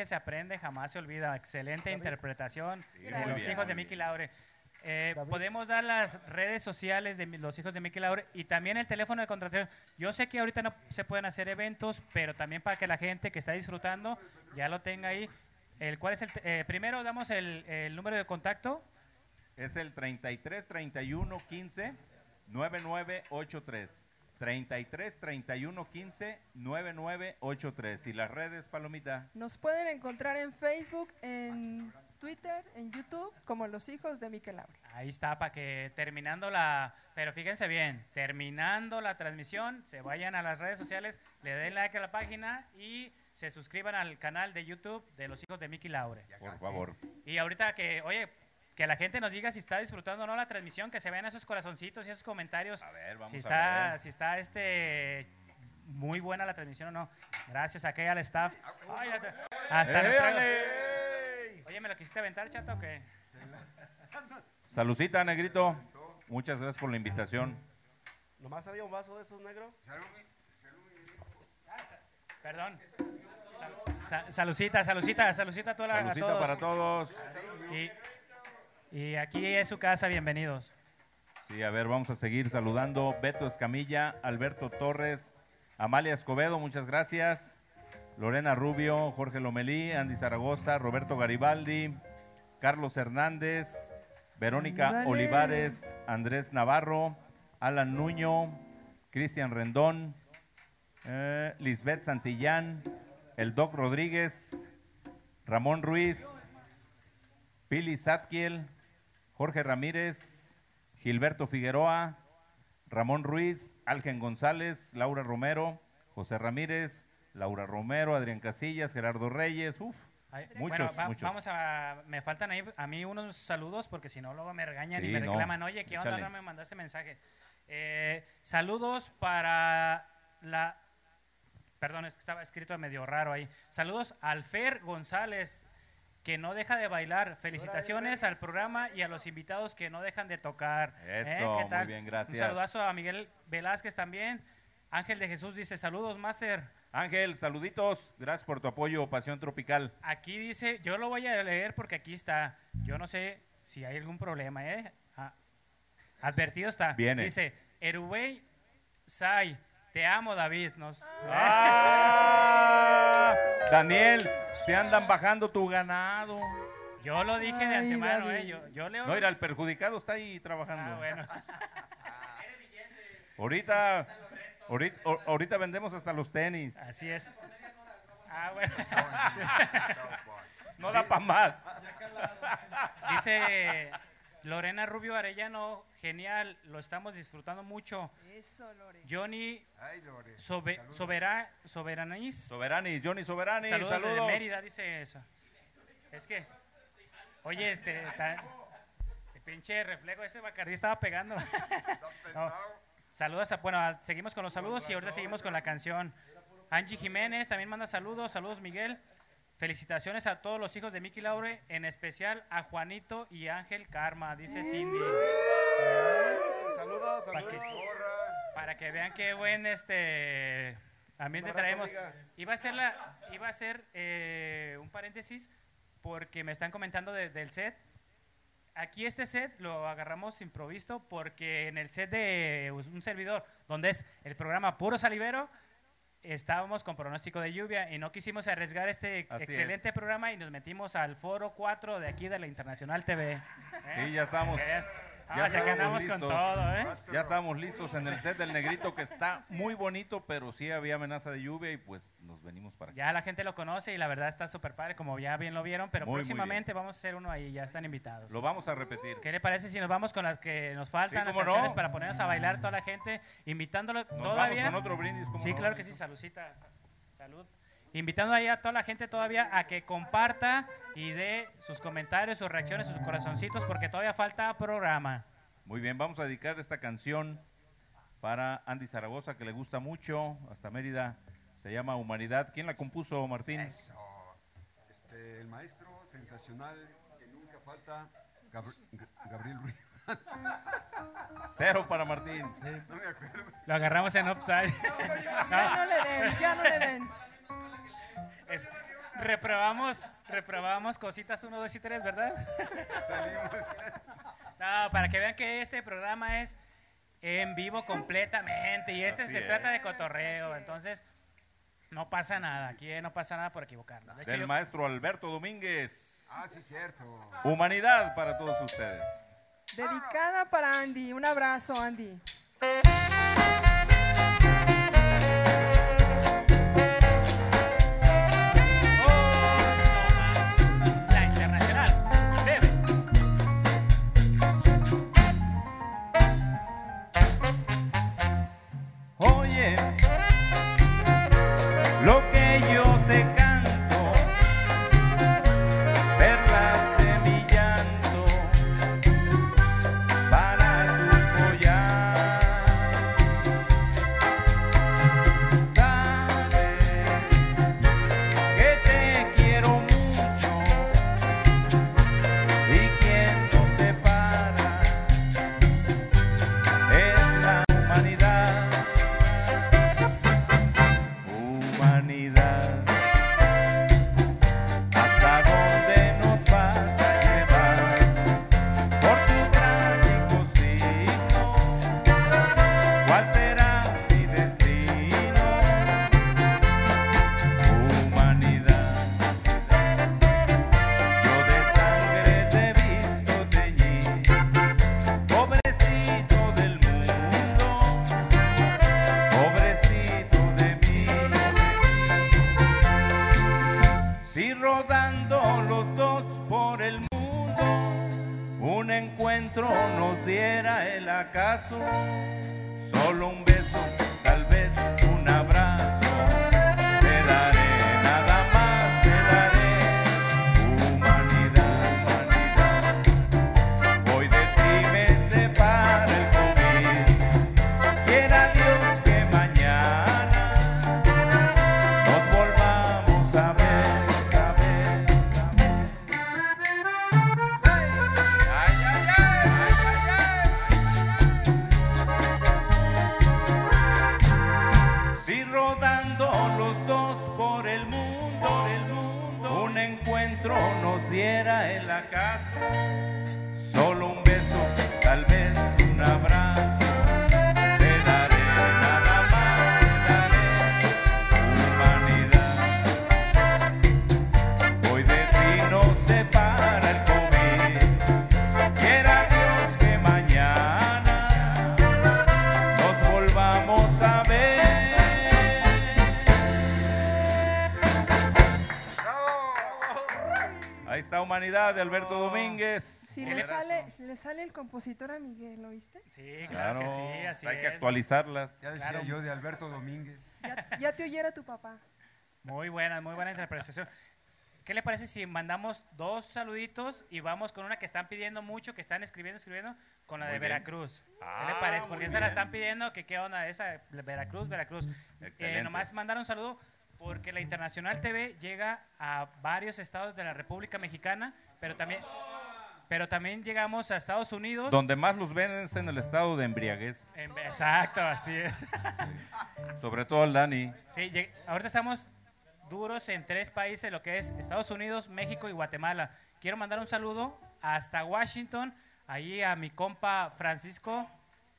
Que se aprende jamás se olvida. Excelente interpretación de los bien, hijos de Mickey Laure. Eh, podemos dar las redes sociales de los hijos de Mickey Laure y también el teléfono de contratación. Yo sé que ahorita no se pueden hacer eventos, pero también para que la gente que está disfrutando ya lo tenga ahí. El cuál es el eh, primero damos el, el número de contacto. Es el 33 31 15 9983. 33 31 15 9983. Y las redes, Palomita. Nos pueden encontrar en Facebook, en Twitter, en YouTube, como Los Hijos de Miquel Laure. Ahí está, para que terminando la... Pero fíjense bien, terminando la transmisión, se vayan a las redes sociales, le den like a la página y se suscriban al canal de YouTube de los hijos de Mickey Laure. Por favor. Y ahorita que, oye, que la gente nos diga si está disfrutando o no la transmisión, que se vean esos corazoncitos y esos comentarios. A ver, vamos si a está, ver. Si está este muy buena la transmisión o no. Gracias a que al staff. Ay, hasta ¡Éale! Oye, ¿me lo quisiste aventar, chato, o qué? Salucita, Negrito. Muchas gracias por la invitación. ¿Nomás había un vaso de esos negros? Perdón. Sal- sa- salucita, salucita, salucita a, toda la- a Salucita todos. para todos. Y, y aquí es su casa, bienvenidos. Sí, a ver, vamos a seguir saludando. Beto Escamilla, Alberto Torres, Amalia Escobedo, muchas gracias. Lorena Rubio, Jorge Lomelí, Andy Zaragoza, Roberto Garibaldi, Carlos Hernández, Verónica. Olivares, Andrés Navarro, Alan Nuño, Cristian Rendón, eh, Lisbeth Santillán, el Doc Rodríguez, Ramón Ruiz, Pili Satkiel, Jorge Ramírez, Gilberto Figueroa, Ramón Ruiz, Algen González, Laura Romero, José Ramírez, Laura Romero, Adrián Casillas, Gerardo Reyes, uf, Ay, muchos, bueno, va- muchos. Vamos a, me faltan ahí a mí unos saludos porque si no luego me regañan y me no, reclaman, oye, ¿qué onda? No me mandaste mensaje. Eh, saludos para la, perdón, es que estaba escrito medio raro ahí. Saludos al Fer González, que no deja de bailar. Felicitaciones al programa y a los invitados que no dejan de tocar. ¿Eh? Eso, ¿Qué muy tal? bien, gracias. Un saludazo a Miguel Velázquez también. Ángel de Jesús dice, saludos, Master. Ángel, saluditos, gracias por tu apoyo, Pasión Tropical. Aquí dice, yo lo voy a leer porque aquí está. Yo no sé si hay algún problema, ¿eh? Ah, advertido está. Viene. Dice, Erubey Sai, te amo, David. Nos, ¡Ah! Daniel, te andan bajando tu ganado. Yo lo dije de Ay, antemano, David. ¿eh? Yo, yo leo. No, era el perjudicado, está ahí trabajando. Ah, bueno. Ahorita, ahorita, ahorita vendemos hasta los tenis. Así es. Ah, bueno. No da para más. Dice Lorena Rubio Arellano, genial, lo estamos disfrutando mucho. Eso, Lore. Johnny Ay, Lore. Sobe, Sobera, Soberanis. Soberanis, Johnny Soberanis, Saludos, desde saludos. Mérida, dice eso. Es que, oye, este, está- el pinche reflejo ese Bacardí estaba pegando. No. Saludos, a, bueno, a- seguimos con los saludos y ahorita seguimos con la canción. Angie Jiménez también manda saludos, saludos Miguel. Felicitaciones a todos los hijos de Miki Laure, en especial a Juanito y Ángel Karma, dice Cindy. Saludos, Para saludos. que, para que vean qué buen este ambiente abrazo, traemos. amiga. Iba a ser la, iba a ser eh, un paréntesis porque me están comentando de- del set. Aquí este set lo agarramos improvisto porque en el set de un servidor, donde es el programa Puro Salivero, estábamos con pronóstico de lluvia y no quisimos arriesgar este Así excelente programa y nos metimos al foro 4 de aquí de la Internacional TV. ¿eh? Sí, ya estamos. Ya sea que andamos con todo, ¿eh? Ya estamos listos en el set del Negrito que está muy bonito, pero sí había amenaza de lluvia y pues nos venimos para acá. Ya la gente lo conoce y la verdad está súper padre, como ya bien lo vieron, pero Muy, muy próximamente vamos a hacer uno ahí, ya están invitados. Lo vamos a repetir. ¿Qué le parece si nos vamos con las que nos faltan, Sí, las cómo no. canciones para ponernos a bailar toda la gente, invitándolo vamos todavía? con otro brindis, cómo Sí, no, claro que sí, saludcita, salud. Invitando ahí a toda la gente todavía a que comparta y dé sus comentarios, sus reacciones, sus corazoncitos, porque todavía falta programa. Muy bien, vamos a dedicar esta canción para Andy Zaragoza, que le gusta mucho, hasta Mérida. Se llama Humanidad. ¿Quién la compuso, Martín? Este, el maestro sensacional que nunca falta, Gabriel Ruiz. Cero para Martín. No me acuerdo. Lo agarramos en offside. Ya no le den, ya no le den. Es- reprobamos, reprobamos cositas 1, 2 y 3, ¿verdad? Salimos. No, para que vean que este programa es en vivo completamente y este Así se es. trata de cotorreo, entonces no pasa nada, aquí no pasa nada por equivocarnos. De hecho, Del yo- maestro Alberto Domínguez. Ah, sí, cierto. Humanidad para todos ustedes. Dedicada para Andy. Un abrazo, Andy. De Alberto Domínguez. Si le sale, le sale el compositor a Miguel, ¿lo viste? Sí, claro, que sí, así hay que es. actualizarlas. Ya decía yo de Alberto Domínguez. Ya, ya te oyera tu papá. Muy buena, muy buena interpretación. ¿Qué le parece si mandamos dos saluditos y vamos con una que están pidiendo mucho, que están escribiendo, escribiendo, con la de bien. Veracruz? ¿Qué Ah, le parece? Porque esa la bien. están pidiendo, que qué onda esa, de Veracruz, Veracruz. Eh, Excelente. nomás mandar un saludo porque la Internacional TV llega a varios estados de la República Mexicana, pero también, pero también llegamos a Estados Unidos. Donde más los ven es en el estado de embriaguez. En- exacto, así es. Sobre todo el Dani. Sí, lleg- ahorita estamos duros en tres países, lo que es Estados Unidos, México y Guatemala. Quiero mandar un saludo hasta Washington, ahí a mi compa Francisco,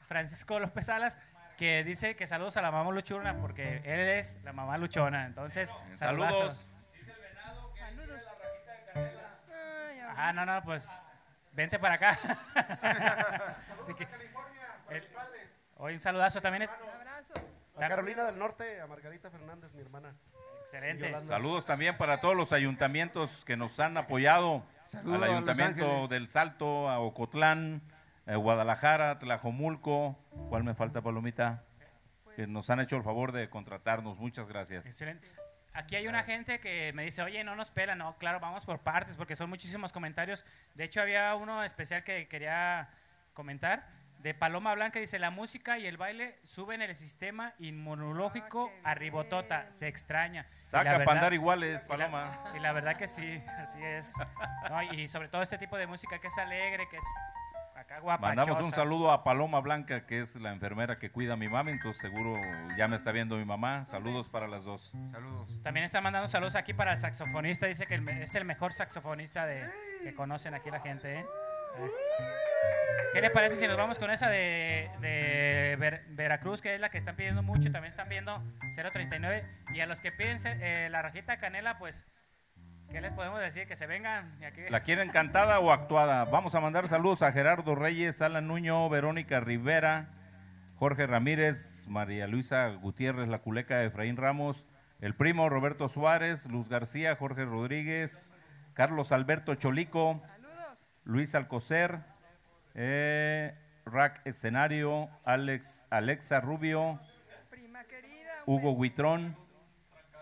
Francisco López Salas, que dice que saludos a la mamá luchona, porque él es la mamá luchona. Entonces, Saludos. Saludos. Ah, no, no, pues vente para acá. Así que, el- hoy un saludazo también. es- abrazo. A Carolina del Norte, a Margarita Fernández, mi hermana. Excelente. Saludos también para todos los ayuntamientos que nos han apoyado. Saludos al Ayuntamiento del Salto, a Ocotlán, a Guadalajara, Tlajomulco. ¿Cuál me falta, Palomita? Que nos han hecho el favor de contratarnos. Muchas gracias. Excelente. Aquí hay una gente que me dice, oye, no nos pela. No, claro, vamos por partes porque son muchísimos comentarios. De hecho, había uno especial que quería comentar. De Paloma Blanca dice, la música y el baile suben el sistema inmunológico a ribotota. Se extraña. Saca para andar iguales, y la- Paloma. Y la verdad que sí, así es. No, y sobre todo este tipo de música que es alegre, que es Mandamos un saludo a Paloma Blanca, que es la enfermera que cuida a mi mamá, entonces seguro ya me está viendo mi mamá. Saludos para las dos. Saludos. También está mandando saludos aquí para el saxofonista. Dice que es el mejor saxofonista de, que conocen aquí la gente. ¿eh? Eh. ¿Qué le parece si nos vamos con esa de, de Ver- Veracruz, que es la que están pidiendo mucho? También están pidiendo 039. Y a los que piden eh, la rajita de canela, pues, ¿qué les podemos decir? Que se vengan. aquí- ¿La quieren cantada o actuada? Vamos a mandar saludos a Gerardo Reyes, Alan Nuño, Verónica Rivera, Jorge Ramírez, María Luisa Gutiérrez, la culeca de Efraín Ramos, el primo Roberto Suárez, Luz García, Jorge Rodríguez, Carlos Alberto Cholico, Luis Alcocer, eh, Rack Escenario, Alex, Alexa Rubio, Hugo Huitrón,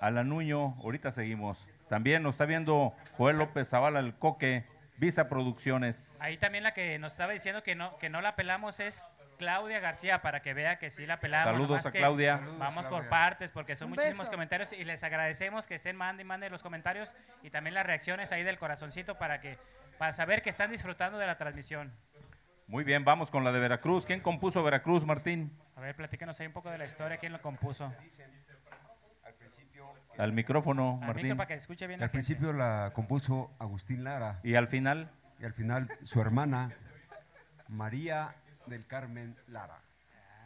Alan Nuño, ahorita seguimos. También nos está viendo Joel López Zavala, el Coque, Visa Producciones. Ahí también la que nos estaba diciendo que no, que no la pelamos es Claudia García, para que vea que sí la pelamos. Saludos nomás a Claudia. Vamos Saludos, por Claudia. partes, porque son Un muchísimos beso. comentarios y les agradecemos que estén mande y mande los comentarios y también las reacciones ahí del corazoncito para que para saber que están disfrutando de la transmisión. Muy bien, vamos con la de Veracruz. ¿Quién compuso Veracruz, Martín? A ver, platícanos ahí un poco de la historia, quién lo compuso. Al micrófono, Al micro Martín. para que escuche bien Al la gente. principio la compuso Agustín Lara. Y al final. Y al final su hermana María del Carmen Lara,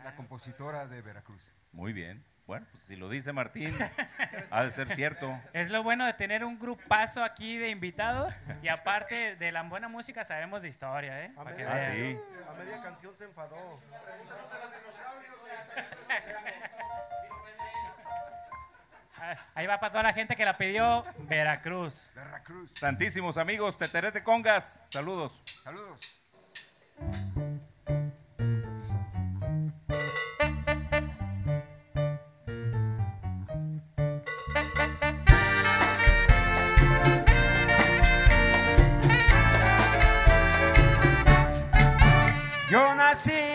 la compositora de Veracruz. Muy bien. Bueno, pues si lo dice Martín, ha de ser cierto. Es lo bueno de tener un grupazo aquí de invitados y aparte de la buena música sabemos de historia, ¿eh? A Para que media, vean. canción, a media canción se enfadó. Ah, Ahí va para toda la gente que la pidió Veracruz. Veracruz. Santísimos amigos, Teterete Congas, saludos. Saludos. Yo nací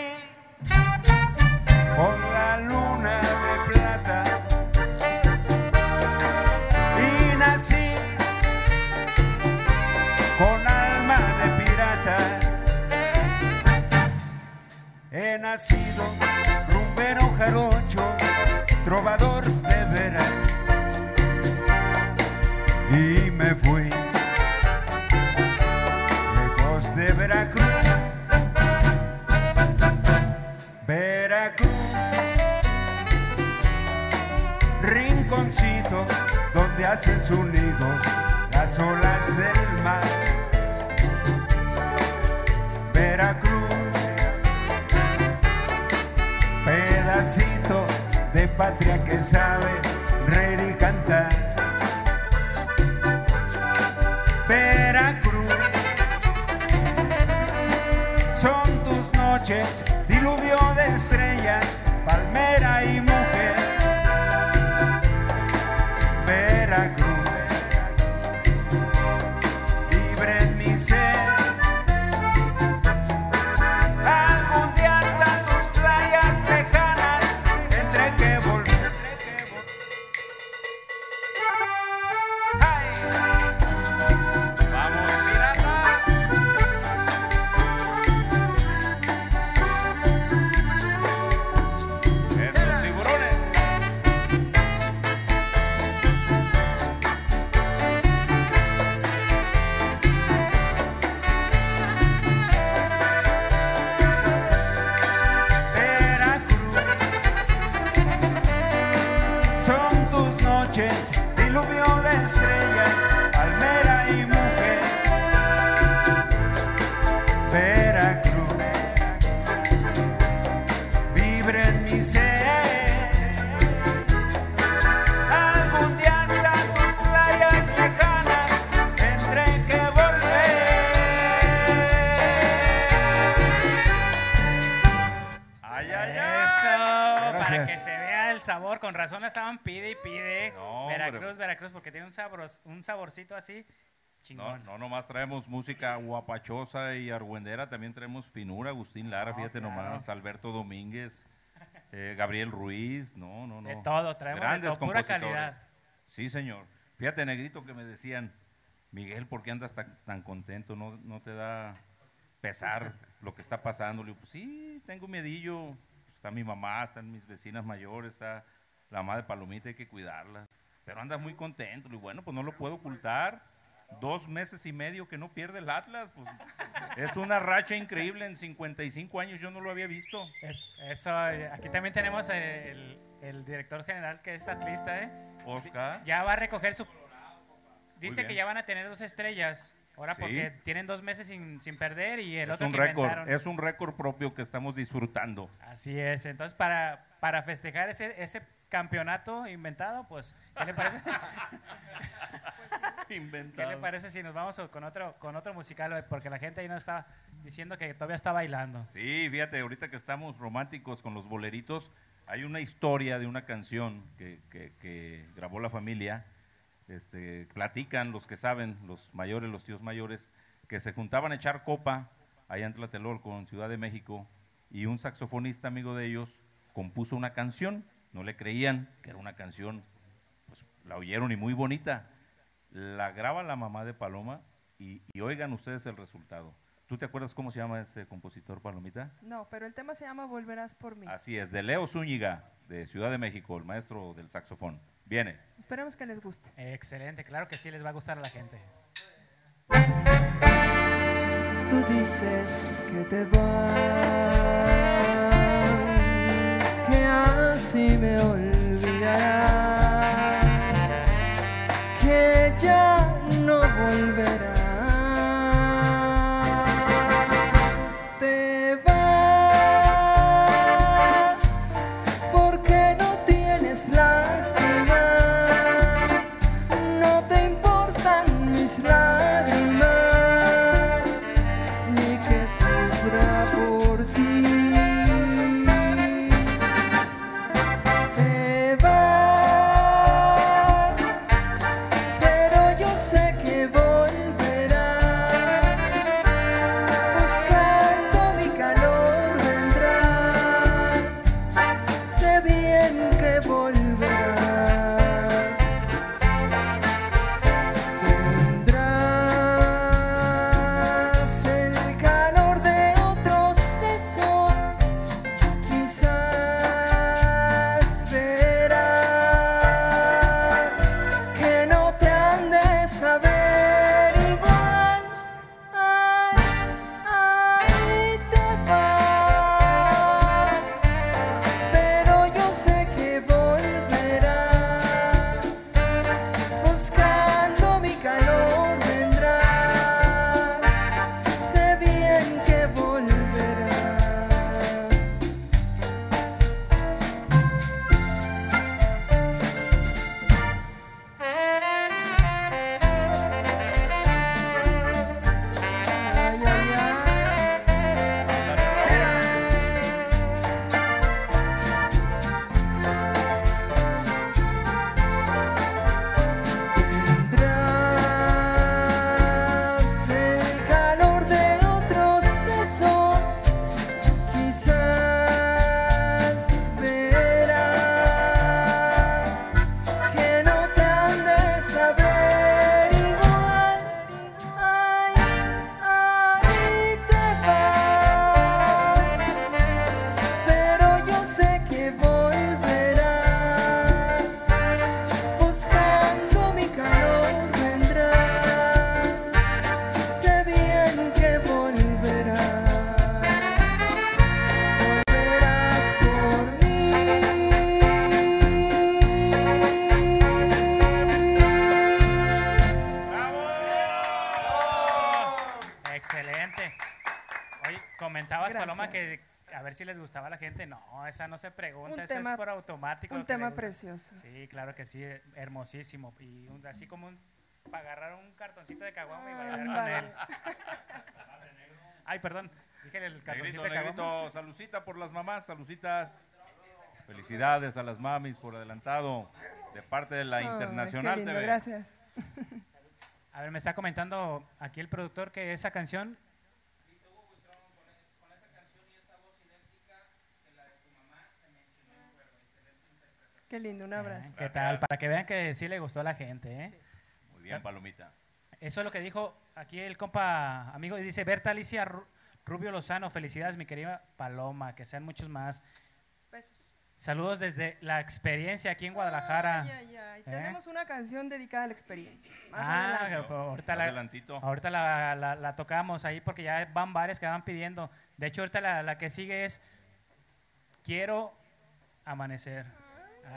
He nacido rumbero jarocho, trovador de veras y me fui lejos de Veracruz. Veracruz, rinconcito donde hacen su patria que Un, saborcito así No, chingón. no nomás traemos música guapachosa y argüendera, también traemos finura, Agustín Lara, No, fíjate claro. nomás, Alberto Domínguez, eh, Gabriel Ruiz, no, no, no. De todo, traemos de Grandes todo, pura calidad. Sí, señor. Fíjate, Negrito, que me decían, Miguel, ¿por qué andas tan, tan contento? ¿No, no te da pesar lo que está pasando. Le digo, pues sí, tengo miedillo. Está mi mamá, están mis vecinas mayores, está la mamá de Palomita, hay que cuidarla. Pero anda muy contento. Digo, bueno, pues no lo puedo ocultar. Dos meses y medio que no pierde el Atlas. Pues, es una racha increíble. En 55 años yo no lo había visto. Es- eso, eh, aquí también tenemos el, el director general que es atlista, ¿eh? Oscar. Ya va a recoger su... Dice que ya van a tener dos estrellas. Ahora Sí. porque tienen dos meses sin, sin perder y el Es otro un que récord, es un récord propio que estamos disfrutando. Así es. Entonces, para, para festejar ese, ese campeonato inventado, pues, ¿qué le parece? ¿Qué Inventado. le parece si nos vamos con otro, con otro musical? Porque la gente ahí nos está diciendo que todavía está bailando. Sí, fíjate, ahorita que estamos románticos con los boleritos, hay una historia de una canción que, que- que grabó la familia. Este, platican los que saben, los mayores, los tíos mayores, que se juntaban a echar copa allá en Tlatelolco, en Ciudad de México, y un saxofonista amigo de ellos compuso una canción. No le creían que era una canción, pues la oyeron y muy bonita. La graba la mamá de Paloma y, y oigan ustedes el resultado. ¿Tú te acuerdas cómo se llama ese compositor, Palomita? No, pero el tema se llama Volverás por mí. Así es, de Leo Zúñiga, de Ciudad de México, el maestro del saxofón. Viene. Esperemos que les guste. Excelente, claro que sí les va a gustar a la gente. Tú dices que te vas, que así me olvidarás, que ya esa no se pregunta, Un esa tema- es por automático. un tema precioso. Sí, claro que sí, hermosísimo. Y un- así como un, para agarrar un cartoncito de caguama y bailar con Ándale. él. Ay, perdón, dije el cartoncito Negrito, de caguama. salucita por las mamás, salucitas. Felicidades a las mamis por adelantado de parte de la Internacional qué lindo, TV. gracias. A ver, me está comentando aquí el productor que esa canción Qué lindo, un abrazo. ¿Qué tal? Para que vean que sí le gustó a la gente, ¿eh? Muy bien, Palomita. Eso es lo que dijo aquí el compa amigo y dice Berta Alicia Ru- Rubio Lozano, felicidades, mi querida Paloma, que sean muchos más. Besos. Saludos desde la experiencia aquí en Guadalajara. Ay, ay, ay. ¿Eh? Tenemos una canción dedicada a la experiencia. Más Ah, adelante. ahorita, Más la, adelantito. ahorita la, la- la tocamos ahí porque ya van varias que van pidiendo. De hecho, ahorita la, la que sigue es Quiero amanecer.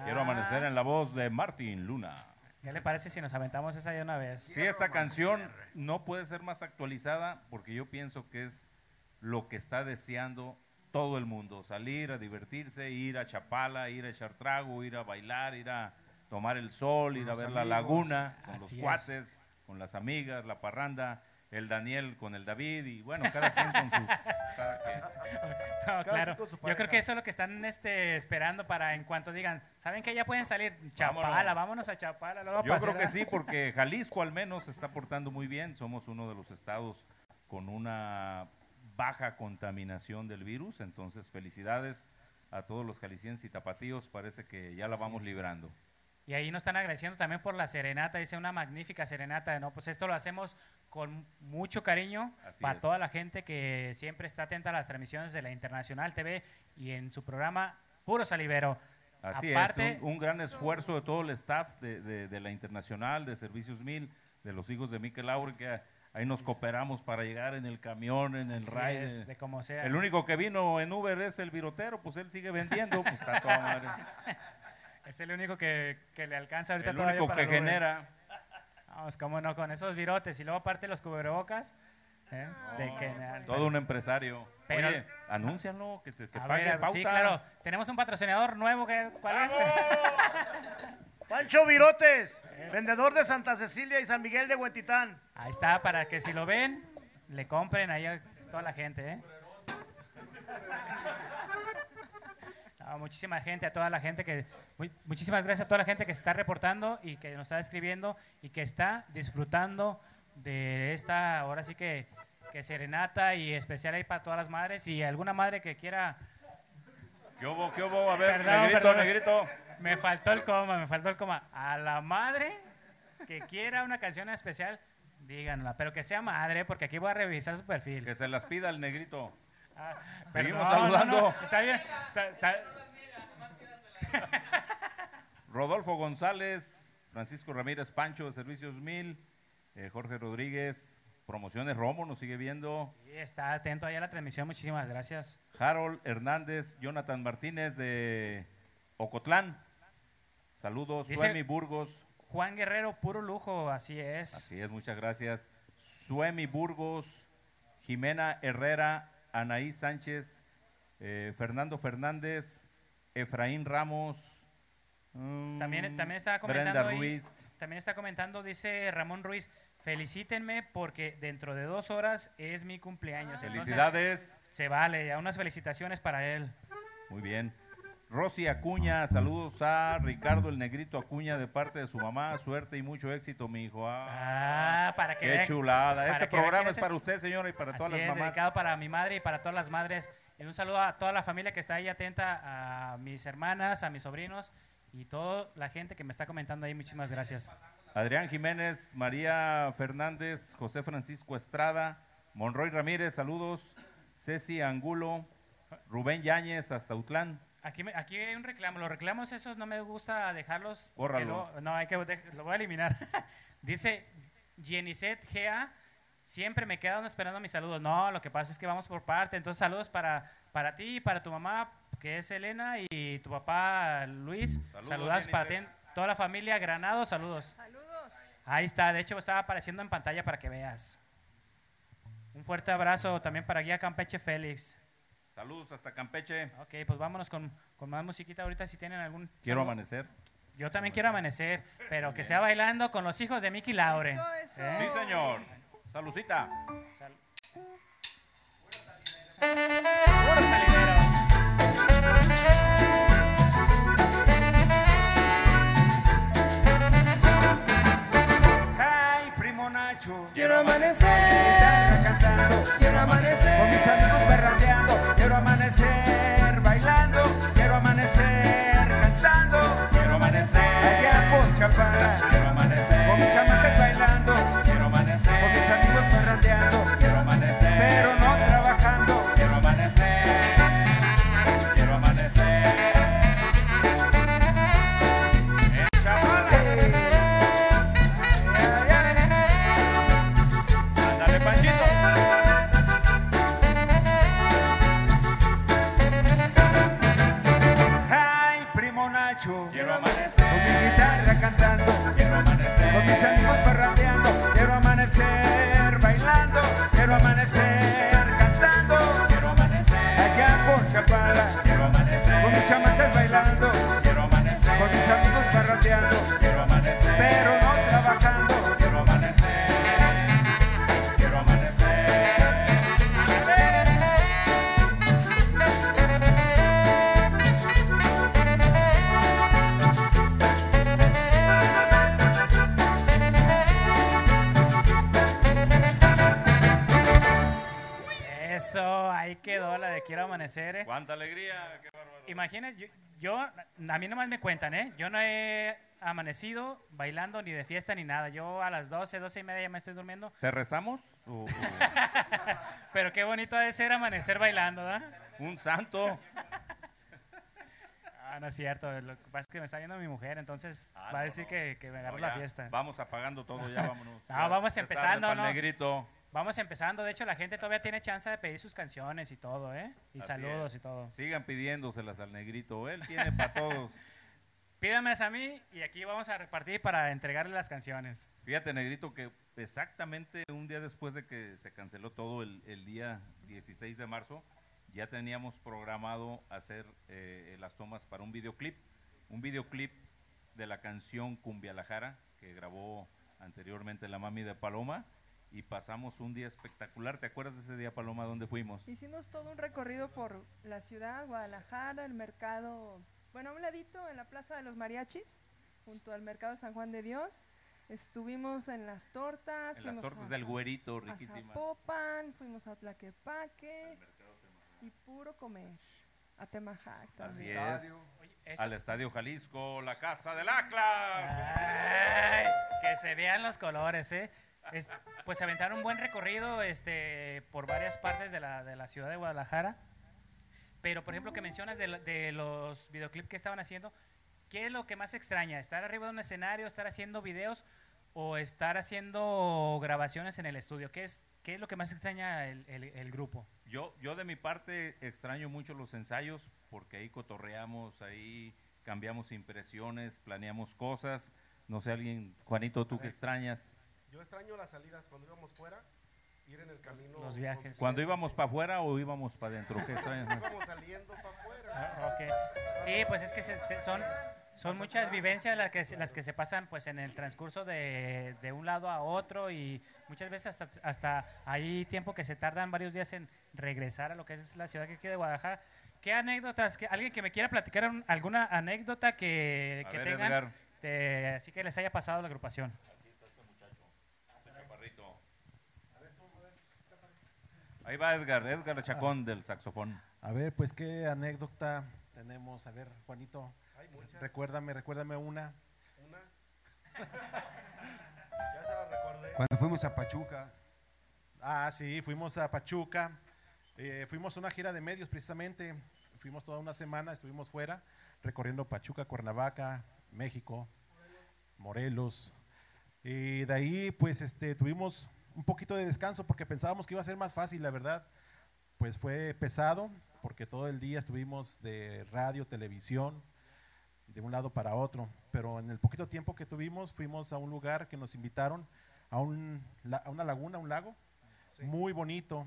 Quiero Ah, amanecer en la voz de Martín Luna. ¿Qué le parece si nos aventamos esa de una vez? Sí, esta canción no puede ser más actualizada porque yo pienso que es lo que está deseando todo el mundo, salir a divertirse, ir a Chapala, ir a echar trago, ir a bailar, ir a tomar el sol, ir a ver la amigos. laguna con Así los es. cuates, con las amigas, la parranda, el Daniel con el David y bueno, cada quien con su... cada quien. No, Cada claro. quien con su Yo creo que eso es lo que están este, esperando para en cuanto digan, ¿saben que ya pueden salir? Chapala, Vámonos. vámonos a Chapala. Yo creo que sí, porque Jalisco al menos se está portando muy bien. Somos uno de los estados con una baja contaminación del virus. Entonces, felicidades a todos los jaliscienses y tapatíos. Parece que ya la vamos librando. Y ahí nos están agradeciendo también por la serenata, dice una magnífica serenata, ¿no? Pues esto lo hacemos con mucho cariño Así para es. toda la gente que siempre está atenta a las transmisiones de la Internacional TV y en su programa Puro Salivero. Así Aparte, es, un, un gran esfuerzo de todo el staff de, de- de la Internacional, de Servicios Mil, de los hijos de Miquel Laure, que ahí nos cooperamos para llegar en el camión, en el ride. es, de como sea. El único que vino en Uber es el virotero, pues él sigue vendiendo, pues está toda madre. Es el único que, que le alcanza ahorita El todavía único para que Uber. genera. Vamos, cómo no, con esos virotes y luego aparte los cubrebocas. ¿eh? De que- Todo un empresario. Pero- Oye, anúncialo, que, te, que A pague ver, pauta. sí, claro. Tenemos un patrocinador nuevo. que- ¿Cuál es? Pancho Virotes, vendedor de Santa Cecilia y San Miguel de Huentitán. Ahí está, para que si lo ven, le compren ahí a toda la gente. ¿eh? No, muchísima gente, a toda la gente que... mu- muchísimas gracias a toda la gente que se está reportando y que nos está escribiendo y que está disfrutando de esta, ahora sí que, que serenata y especial ahí para todas las madres y alguna madre que quiera... ¿Qué hubo, qué hubo? A ver, Perdón, negrito, perdón. negrito. Me faltó el coma, me faltó el coma. A la madre que quiera una canción especial, díganla, pero que sea madre, porque aquí voy a revisar su perfil. Que se las pida el negrito. Ah, Seguimos no, saludando. no, está bien. está- está- Rodolfo González, Francisco Ramírez Pancho de Servicios Mil, eh, Jorge Rodríguez, Promociones Romo nos sigue viendo, Sí, está atento ahí a la transmisión, muchísimas gracias. Harold Hernández, Jonathan Martínez de Ocotlán, saludos, Dice- Suemi Burgos, Juan Guerrero, puro lujo, así es. así es, muchas gracias, Suemi Burgos, Jimena Herrera, Anaí Sánchez, eh, Fernando Fernández, Efraín Ramos, mm, También, también estaba comentando Brenda ahí- Ruiz, también está comentando, dice Ramón Ruiz, felicítenme porque dentro de dos horas es mi cumpleaños. Entonces, felicidades. se vale, a unas felicitaciones para él. Muy bien. Rosy Acuña, saludos a Ricardo el Negrito Acuña de parte de su mamá. Suerte y mucho éxito, mi hijo. Ah, Ah, para que qué vean- chulada. para Este que programa es para usted, señora, y para todas Así las es, mamás. dedicado para mi madre y para todas las madres. Y un saludo a toda la familia que está ahí atenta, a mis hermanas, a mis sobrinos y toda la gente que me está comentando ahí. Muchísimas gracias. Adrián Jiménez, María Fernández, José Francisco Estrada, Monroy Ramírez, saludos. Ceci Angulo, Rubén Yáñez, hasta Utlán. Aquí, aquí hay un reclamo. Los reclamos esos no me gusta dejarlos. porque Bórralo. luego- no, hay que lo voy a eliminar. Dice Jenicet GA. Siempre me quedan esperando mis saludos. No, lo que pasa es que vamos por parte. Entonces, saludos para, para ti y para tu mamá, que es Elena, y tu papá, Luis. Saludos, Saludos para ti, toda la familia Granado. Saludos. Saludos. Ahí está. De hecho, estaba apareciendo en pantalla para que veas. Un fuerte abrazo también para Guía Campeche Félix. Saludos hasta Campeche. Ok, pues vámonos con, con más musiquita ahorita si tienen algún... Quiero saludo. amanecer. Yo también quiero amanecer, pero que sea bailando con los hijos de Mickey Laure. Eso, eso. ¿Eh? Sí, señor. Salucita. Sal-. Ay, primo Nacho. Quiero amanecer, amanecer. ¿eh? ¡Cuánta alegría! ¡Qué bárbaro! Imagínense, yo, yo- a mí nomás me cuentan, ¿eh? Yo no he amanecido bailando ni de fiesta ni nada. Yo a las 12, 12 y media ya me estoy durmiendo. ¿Te rezamos? O- o- Pero qué bonito ha de ser amanecer bailando, ¿verdad? un santo. Ah, no es cierto. Lo que pasa es que me está viendo mi mujer, entonces Ah, va a decir no. que, que me agarró No, la fiesta. Vamos apagando todo, ya vámonos. No, Ya, vamos ya tarde empezando, ¿no? negrito. Vamos empezando. De hecho, la gente todavía tiene chance de pedir sus canciones y todo, ¿eh? Y Así saludos es. y todo. Sigan pidiéndoselas al negrito. Él tiene para todos. Pídamelas a mí y aquí vamos a repartir para entregarle las canciones. Fíjate, negrito, que exactamente un día después de que se canceló todo el, el día 16 de marzo, ya teníamos programado hacer eh, las tomas para un videoclip. Un videoclip de la canción Cumbia La Jara, que grabó anteriormente la mami de Paloma. Y pasamos un día espectacular. ¿Te acuerdas de ese día, Paloma, dónde fuimos? Hicimos todo un recorrido por la ciudad, Guadalajara, el mercado, bueno, a un ladito en la Plaza de los Mariachis, junto al mercado San Juan de Dios. Estuvimos en las tortas. En las fuimos tortas a del Güerito, a riquísimas. Zapopan, fuimos a Tlaquepaque y puro comer. A Temajac Así también. es. Al Estadio Jalisco, la casa del Atlas. Ay, que se vean los colores, ¿eh? Es- pues se aventaron un buen recorrido este, por varias partes de la, de la ciudad de Guadalajara. Pero, por ejemplo, que mencionas de, lo- de los videoclips que estaban haciendo, ¿qué es lo que más extraña? ¿Estar arriba de un escenario, estar haciendo videos o estar haciendo grabaciones en el estudio? ¿Qué es, qué es lo que más extraña el, el- el grupo? Yo, yo de mi parte extraño mucho los ensayos porque ahí cotorreamos, ahí cambiamos impresiones, planeamos cosas. No sé, alguien, Juanito, ¿tú qué extrañas? Yo extraño las salidas cuando íbamos fuera, ir en el camino. los viajes. ¿Cuando íbamos para afuera o íbamos para adentro? ¿Qué extrañas más? Íbamos saliendo para afuera. Ah, ok. Sí, pues es que se- se- son, son muchas vivencias las que, se- las que se pasan pues en el transcurso de, de un lado a otro y muchas veces hasta, hasta hay tiempo que se tardan varios días en regresar a lo que es la ciudad que aquí de Guadalajara. ¿Qué anécdotas? ¿Qué- ¿Alguien que me quiera platicar un- alguna anécdota que, que ver, tengan? De- así que les haya pasado la agrupación. Ahí va Edgar, Edgar Chacón del saxofón. A ver, pues qué anécdota tenemos. A ver, Juanito, Hay muchas. recuérdame, recuérdame una. Una. ya se la recordé. Cuando fuimos a Pachuca, Ah, sí, fuimos a Pachuca. eh, fuimos a una gira de medios precisamente. Fuimos toda una semana, estuvimos fuera, recorriendo Pachuca, Cuernavaca, México, Morelos. Y de ahí, pues, este, tuvimos un poquito de descanso porque pensábamos que iba a ser más fácil, la verdad. Pues fue pesado porque todo el día estuvimos de radio, televisión, de un lado para otro. Pero en el poquito tiempo que tuvimos, fuimos a un lugar que nos invitaron, a, un, a una laguna, a un lago, muy bonito.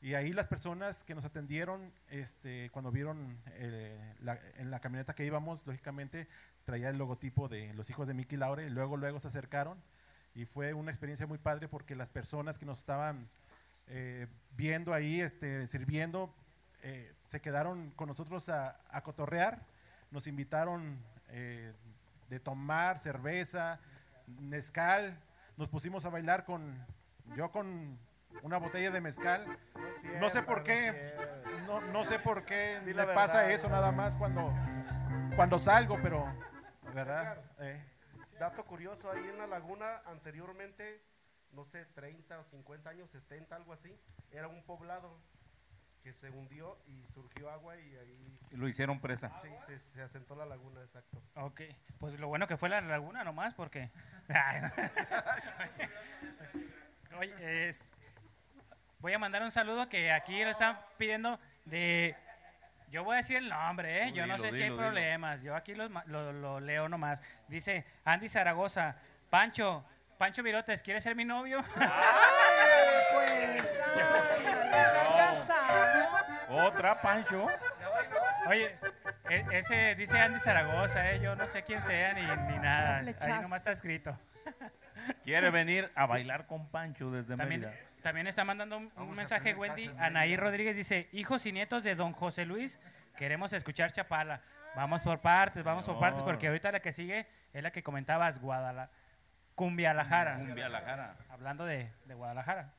Y ahí las personas que nos atendieron, este, cuando vieron eh, la- en la camioneta que íbamos, lógicamente traía el logotipo de los hijos de Mickey Laure, y luego, luego se acercaron y fue una experiencia muy padre porque las personas que nos estaban eh, viendo ahí, este, sirviendo, eh, se quedaron con nosotros a, a cotorrear, nos invitaron eh, de tomar cerveza, mezcal, nos pusimos a bailar con, yo con una botella de mezcal, no sé por qué, no, no sé por qué la pasa eso nada más cuando, cuando salgo, pero, ¿verdad? Eh, Dato curioso, ahí en la laguna anteriormente, no sé, 30 o 50 años, 70, algo así, era un poblado que se hundió y surgió agua y ahí Y lo hicieron presa. sí, se, se asentó la laguna, exacto. Ok, pues lo bueno que fue la laguna nomás, porque... Oye, es- voy a mandar un saludo que aquí lo están pidiendo de, Yo voy a decir el nombre, ¿eh? Yo no dilo, sé si hay dilo, dilo. problemas. Yo aquí los ma- lo, lo leo nomás. Dice Andy Zaragoza, Pancho, Pancho Virotes, ¿quieres ser mi novio? Pues, ay, casado. Otra, Pancho. Oye, e- ese dice Andy Zaragoza, ¿eh? Yo no sé quién sea ni, ni nada. Ahí nomás está escrito. Quiere venir a bailar con Pancho desde También, Mérida. También está mandando un, mensaje Wendy. Anaí. Rodríguez dice, hijos y nietos de don José Luis, queremos escuchar Chapala. Vamos por partes, vamos por partes, porque ahorita la que sigue es la que comentabas, Guadalajara. Cumbialajara. Cumbia La Jara. Hablando de, de Guadalajara.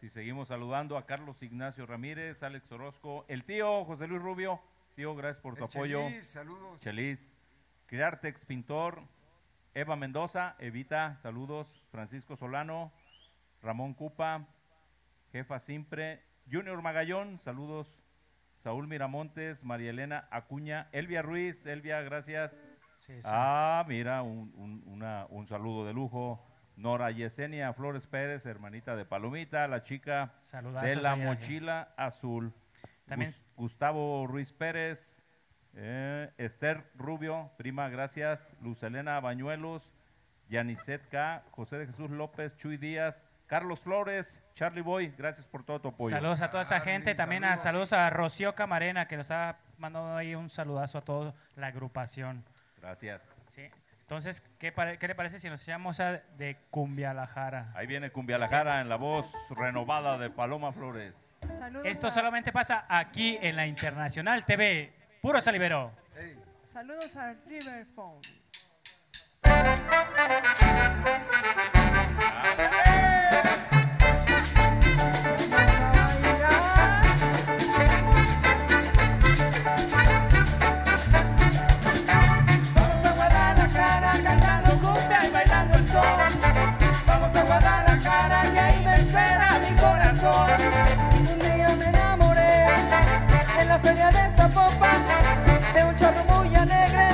Si seguimos saludando a Carlos Ignacio Ramírez, Alex Orozco, el tío José Luis Rubio. Tío, gracias por tu El apoyo. Chelis, saludos. Chelis. Criartex Pintor. Eva Mendoza, Evita, saludos. Francisco Solano. Ramón Cupa. Jefa Simpre. Junior Magallón, saludos. Saúl Miramontes, María Elena Acuña, Elvia Ruiz, Elvia, gracias. Sí, sí. Ah, mira, un, un- una- un saludo de lujo. Nora Yesenia Flores Pérez, hermanita de Palomita, la chica Saludazos de la allá, mochila azul. También- Gus- Gustavo Ruiz Pérez, eh, Esther Rubio, prima, gracias. Luz Elena Bañuelos, Yanicet K, José de Jesús López, Chuy Díaz, Carlos Flores, Charlie Boy, gracias por todo tu apoyo. Saludos a toda esa Charlie, gente. También a, saludos. saludos a Rocío Camarena, que nos ha mandado ahí un saludazo a toda la agrupación. Gracias. Sí. Entonces, ¿qué, le parece si nos llamamos a de Cumbialajara? Ahí viene Cumbialajara en la voz renovada de Paloma Flores. Saludos Esto a- solamente pasa aquí en la Internacional TV. Puro salivero. Ey, Saludos a River Phone. Vamos feria de Zapopan de un chorro muy alegre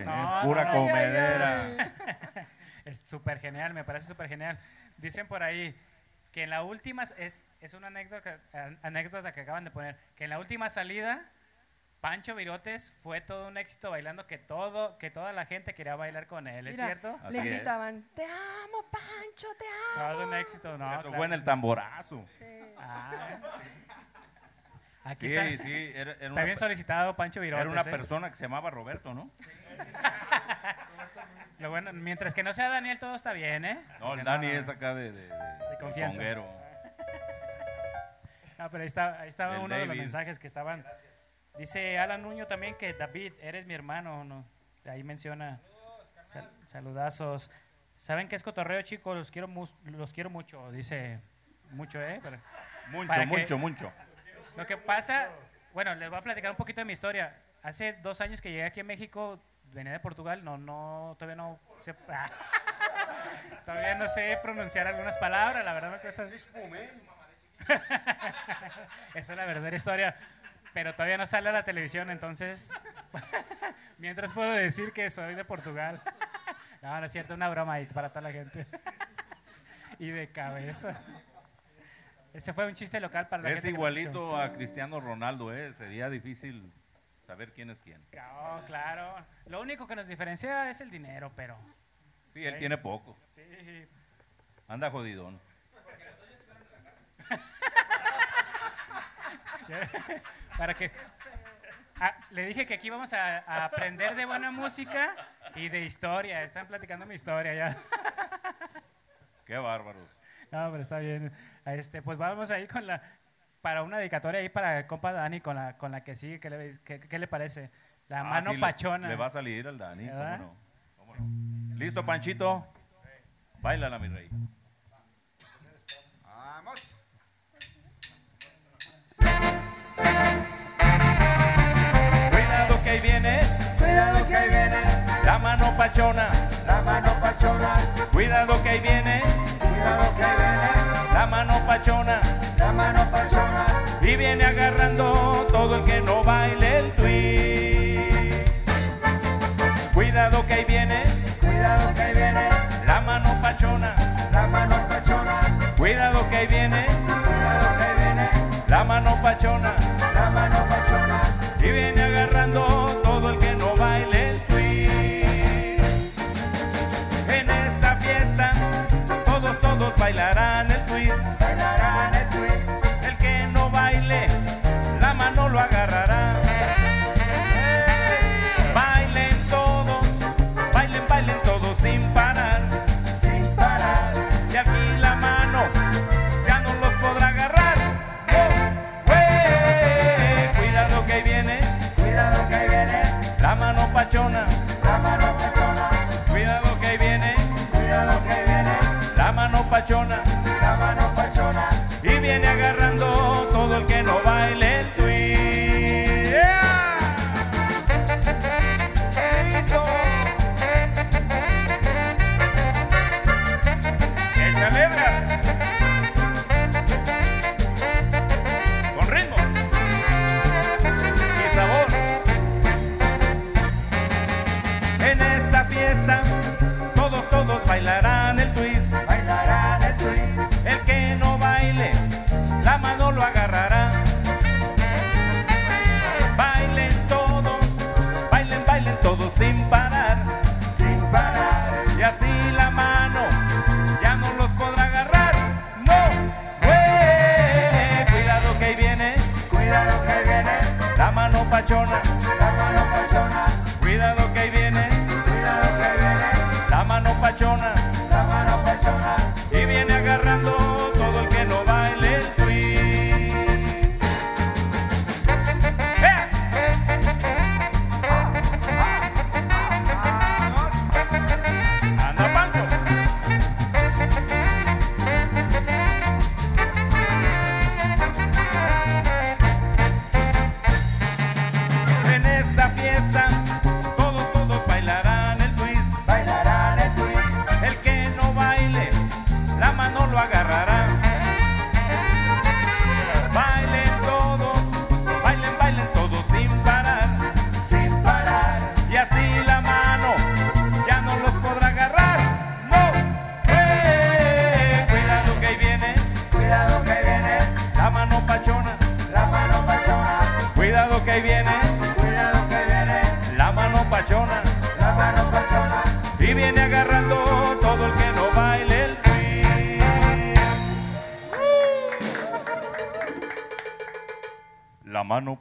Eh? Pura no, comedera. Es súper genial, me parece súper genial. Dicen por ahí que en la última, es, es una anécdota, an- anécdota que acaban de poner, que en la última salida, Pancho Virotes fue todo un éxito bailando, que, todo, que toda la gente quería bailar con él, ¿es Mira, cierto? Así le es. gritaban, te amo, Pancho, te amo. Todo un éxito, ¿no? Eso claro. fue en el tamborazo. Sí. Ah. Aquí Sí, está, sí, era, era está una, bien solicitado Pancho Virotes. era una ¿eh? persona que se llamaba Roberto, ¿no? Lo bueno, mientras que no sea Daniel, todo está bien, ¿eh? No, el Dani es acá de, de, de- De confianza. conguero. Ah, pero ahí, está, ahí estaba Del uno de los David. mensajes que estaban, Dice Alan Nuño también que David, eres mi hermano. ¿no? Ahí menciona sal- saludazos. ¿Saben qué es cotorreo, chicos? Los quiero, mus- los quiero mucho. Dice mucho, ¿eh? Para- Mucho, para que- mucho, mucho. Lo que pasa, bueno, les voy a platicar un poquito de mi historia. Hace dos años que llegué aquí a México, venía de Portugal, no, no, todavía no sé, todavía no sé pronunciar algunas palabras, la verdad me cuesta. Esa es la verdadera historia, pero todavía no sale a la televisión, entonces, mientras puedo decir que soy de Portugal. No, no es cierto, una broma ahí para toda la gente. Y de cabeza. Ese fue un chiste local para la Es gente. escuchó. igualito a Cristiano Ronaldo, ¿eh? Sería difícil saber quién es quién. Oh, claro. Lo único que nos diferencia es el dinero, pero. Sí, él tiene poco. Sí. Anda jodidón. Para que. Ah, le dije que aquí vamos a, a aprender de buena música y de historia. Están platicando mi historia ya. Qué bárbaros. No, pero está bien. Este, pues vamos ahí con la. Para una dedicatoria ahí para el compa Dani con la, con la que sigue. ¿Qué le, qué- qué le parece? La Ah, mano sí, pachona. Le, va a salir al Dani, ¿cómo no? ¿Cómo no? ¿Listo, Panchito? Báilala, mi rey. Vamos. Cuidado que ahí viene, Cuidado que ahí viene la mano pachona. la mano pachona. Cuidado que ahí viene, Cuidado que ahí viene mano pachona. la mano pachona. Y viene agarrando todo el que no baile el twist. Cuidado que ahí viene, Cuidado que ahí viene la mano pachona. la mano pachona. Cuidado que ahí viene, Cuidado que ahí viene la mano pachona. la mano pachona. Y viene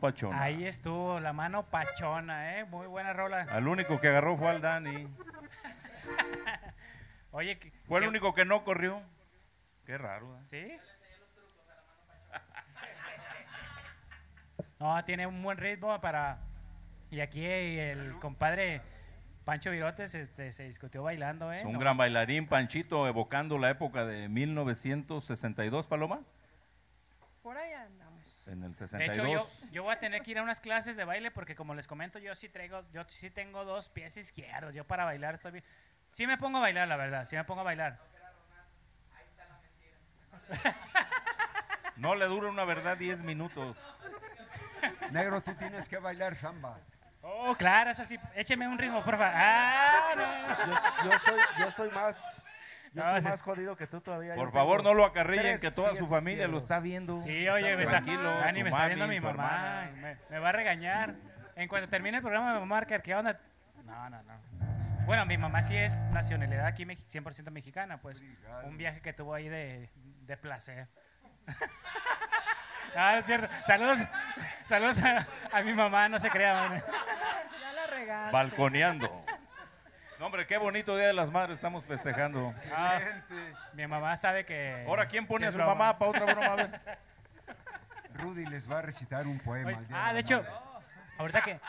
pachona. Ahí estuvo, la mano pachona, ¿eh? Muy buena rola. Al único que agarró fue al Dani. Oye, ¿qué- Fue el qué- único que no corrió. Qué raro. ¿eh? ¿Sí? No, tiene un buen ritmo para... Y aquí el compadre Pancho Virotes este, se discutió bailando, ¿eh? Es un No. gran bailarín, Panchito, evocando la época de 1962, Paloma. Por ahí andamos. En el De 62. hecho, yo, yo voy a tener que ir a unas clases de baile porque como les comento, yo sí traigo, yo sí tengo dos pies izquierdos. Yo para bailar estoy bien. Sí me pongo a bailar, la verdad, sí me pongo a bailar. No le dura una verdad 10 minutos. Negro, tú tienes que bailar samba. Oh, claro, eso sí. Écheme un ritmo, por favor. Ah, no. Yo, yo estoy, yo estoy más, yo No, estoy más jodido que tú todavía. Por favor, no lo acarrillen, tres que toda su familia lo está viendo. Sí, oye, me está, Dani, me está viendo mi mamá. Me, me va a regañar. En cuanto termine el programa, me va a marcar qué onda. No, no, no. Bueno, mi mamá sí es nacionalidad aquí mex- 100% mexicana, pues. Un viaje que tuvo ahí de, de placer. ah, es cierto. Saludos, saludos a, a mi mamá, no se crea. man. Ya la regaste. Balconeando. No, hombre, qué bonito Día de las Madres estamos festejando. Ah, mi mamá sabe que. Ahora, ¿quién pone a su broma. mamá para otra broma? A ver. Rudy les va a recitar un poema. Oye, al Día ah, la de hecho, Madre. ahorita que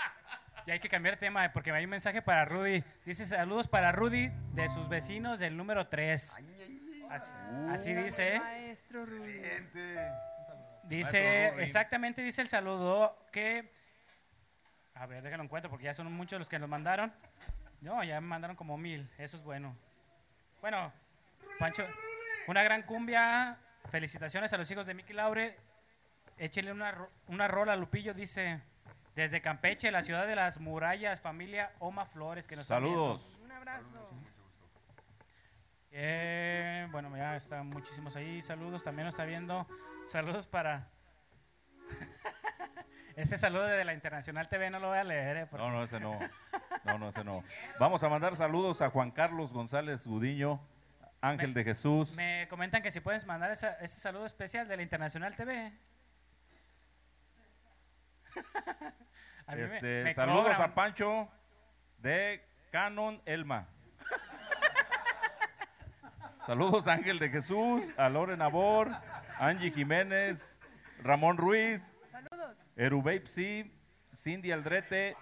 ya hay que cambiar de tema eh, porque hay un mensaje para Rudy. Dice saludos para Rudy de sus vecinos del número 3. Así, así dice. ¿eh? Maestro Rudy. Dice, Maestro Rudy. exactamente dice el saludo que... A ver, déjalo encuentro porque ya son muchos los que nos mandaron. No, ya me mandaron como mil. Eso es bueno. Bueno, Pancho, una gran cumbia. Felicitaciones a los hijos de Miki Laure. Échenle una, una rola a Lupillo, dice. Desde Campeche, la ciudad de las murallas, familia Oma Flores, que nos. Saludos. Un abrazo. Eh, bueno, ya están muchísimos ahí. Saludos, también nos está viendo. Saludos para. Ese saludo de la Internacional TV no lo voy a leer. eh, porque- No, no, ese no. No, no, ese no. Vamos a mandar saludos a Juan Carlos González Gudiño, Ángel Me- de Jesús. Me comentan que si puedes mandar esa- ese saludo especial de la Internacional TV. A mí me- Este, me saludos cobran. a Pancho de Canon Elma. saludos Ángel de Jesús, a Loren Abor, Angie Jiménez, Ramón Ruiz, Erubepsi, Cindy Aldrete,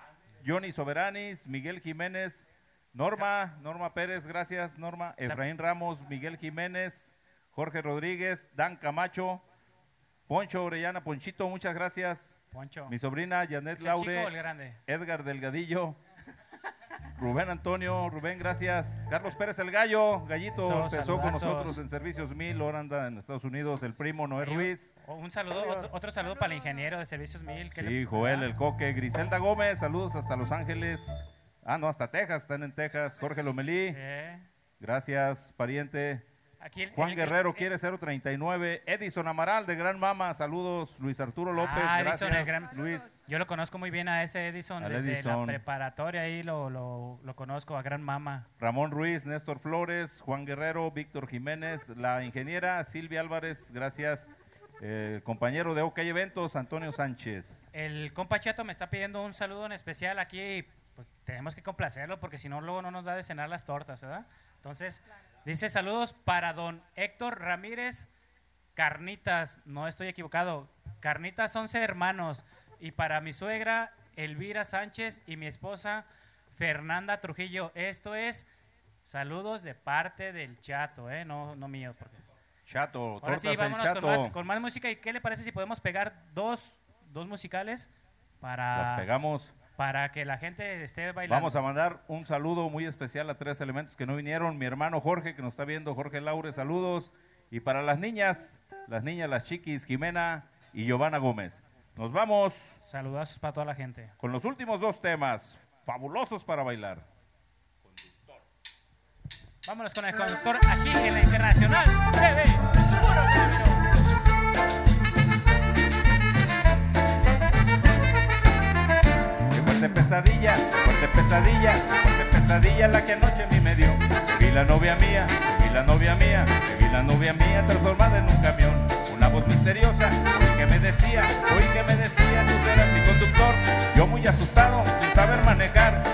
Johnny Soberanis, Miguel Jiménez, Norma, Norma Pérez, gracias Norma, Efraín Ramos, Miguel Jiménez, Jorge Rodríguez, Dan Camacho, Poncho Orellana, Ponchito, muchas gracias. Poncho. Mi sobrina Janet ¿Es el chico Laure? Edgar Delgadillo, Rubén Antonio, Rubén, gracias. Carlos Pérez el Gallo, Gallito, So, empezó con nosotros en Servicios Mil, ahora anda en Estados Unidos, el primo Noé Ruiz. Un saludo, otro, otro saludo para el ingeniero de Servicios Mil. que le- Sí, Joel el Coque, Griselda Gómez, saludos hasta Los Ángeles. Ah, no, hasta Texas, están en Texas. Jorge Lomelí, Eh, gracias, pariente. Aquí el- Juan el- Guerrero el- quiere 039. Edison Amaral de Gran Mama, saludos. Luis Arturo López, Ah, gracias. Edison, gran- Luis, Yo lo conozco muy bien a ese Edison Al desde Edison. la preparatoria, ahí lo, lo, lo conozco, a Gran Mama. Ramón Ruiz, Néstor Flores, Juan Guerrero, Víctor Jiménez, la ingeniera Silvia Álvarez, gracias. Eh, compañero de OK Eventos, Antonio Sánchez. El compa Chato me está pidiendo un saludo en especial aquí, pues tenemos que complacerlo porque si no luego no nos da de cenar las tortas, ¿verdad? Entonces, dice saludos para don Héctor Ramírez Carnitas, no estoy equivocado, Carnitas 11 hermanos y para mi suegra Elvira Sánchez y mi esposa Fernanda Trujillo. Esto es saludos de parte del Chato, ¿eh? No, no mío. Porque... Chato, Ahora sí, vámonos Chato. con más, con más música. ¿Y qué le parece si podemos pegar dos, dos musicales para, Las pegamos. Para que la gente esté bailando? Vamos a mandar un saludo muy especial a tres elementos que no vinieron. Mi hermano Jorge, que nos está viendo, Jorge Laure, saludos. Y para las niñas, las niñas, las chiquis, Jimena y Giovanna Gómez. Nos vamos Saludazos para toda la gente. con los últimos dos temas, fabulosos para bailar. Vámonos con el conductor aquí en la Internacional TV. Fuerte pesadilla, fuerte pesadilla, fuerte pesadilla la que anoche a mí me dio. Vi la novia mía, vi la novia mía, vi la novia mía transformada en un camión. Una voz misteriosa, oí que me decía, oí que me decía, tú serás mi conductor. Yo muy asustado, sin saber manejar,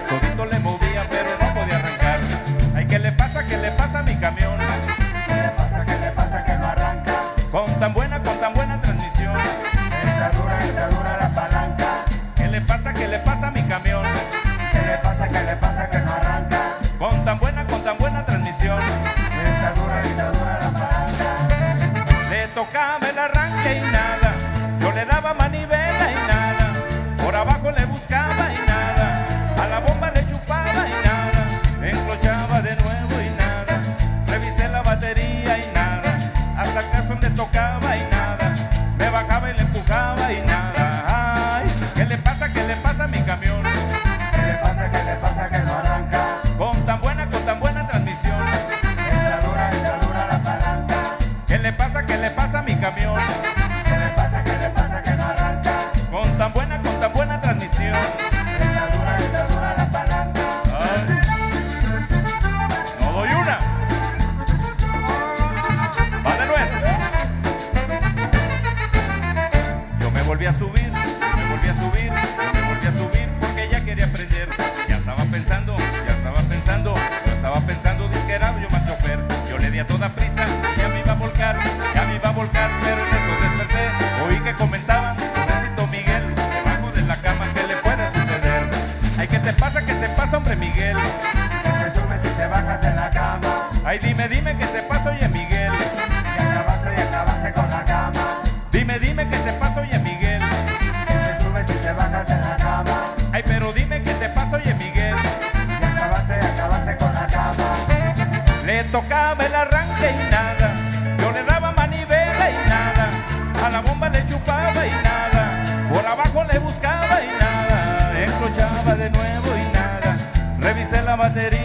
le chupaba y nada. Por abajo le buscaba y nada. Encrochaba de nuevo y nada. Revisé la batería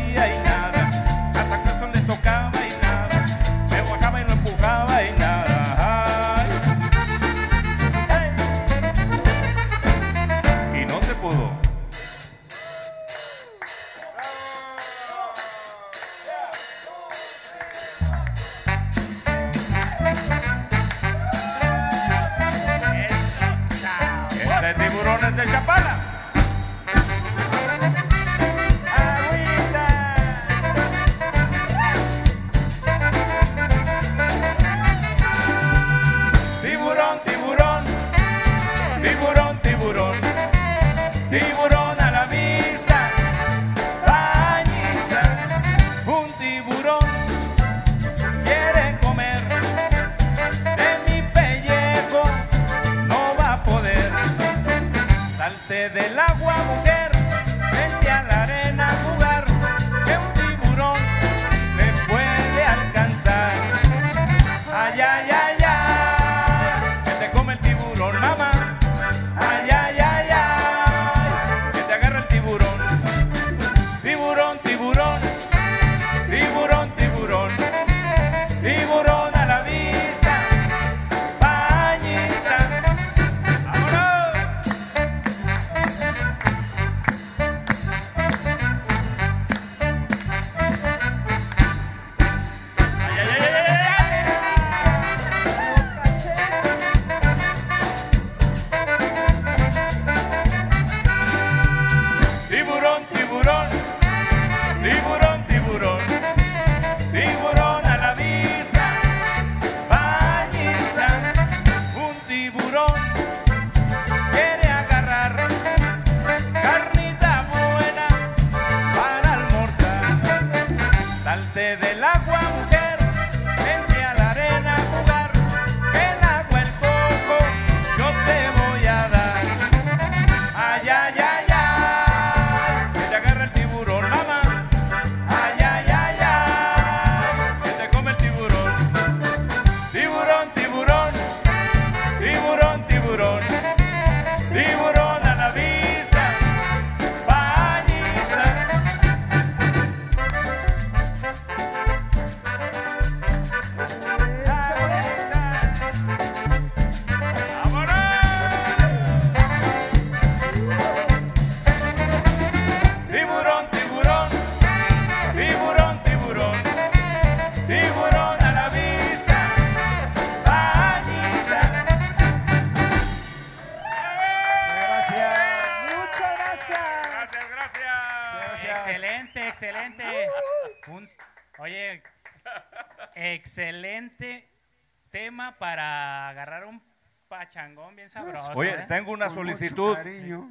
tema para agarrar un pachangón bien sabroso. Oye, ¿eh? tengo una Con solicitud,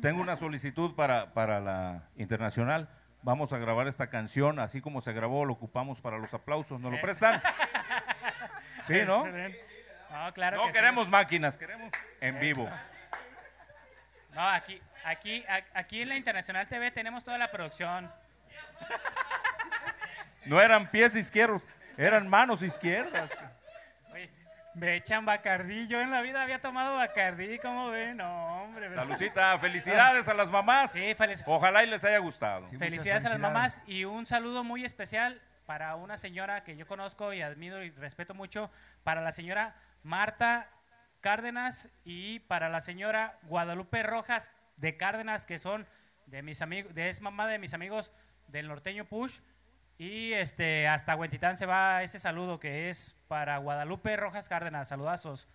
tengo una solicitud para, para la internacional. Vamos a grabar esta canción, así como se grabó, lo ocupamos para los aplausos. ¿Nos lo Es- prestan? Sí, ¿no? No, claro No que sí. queremos máquinas, queremos en vivo. No, aquí, aquí, aquí en la Internacional TV tenemos toda la producción. No eran pies izquierdos, eran manos izquierdas. Me echan Bacardí. Yo en la vida había tomado Bacardí, ¿cómo ven? No, hombre. ¿verdad? Salucita, felicidades a las mamás. Sí, felic- Ojalá y les haya gustado. felicidades, a las mamás y un saludo muy especial para una señora que yo conozco y admiro y respeto mucho, para la señora Marta Cárdenas y para la señora Guadalupe Rojas de Cárdenas, que son de mis amigos, es mamá de mis amigos del norteño Push. Y este, hasta Huentitán se va ese saludo que es para Guadalupe Rojas Cárdenas. Saludazos.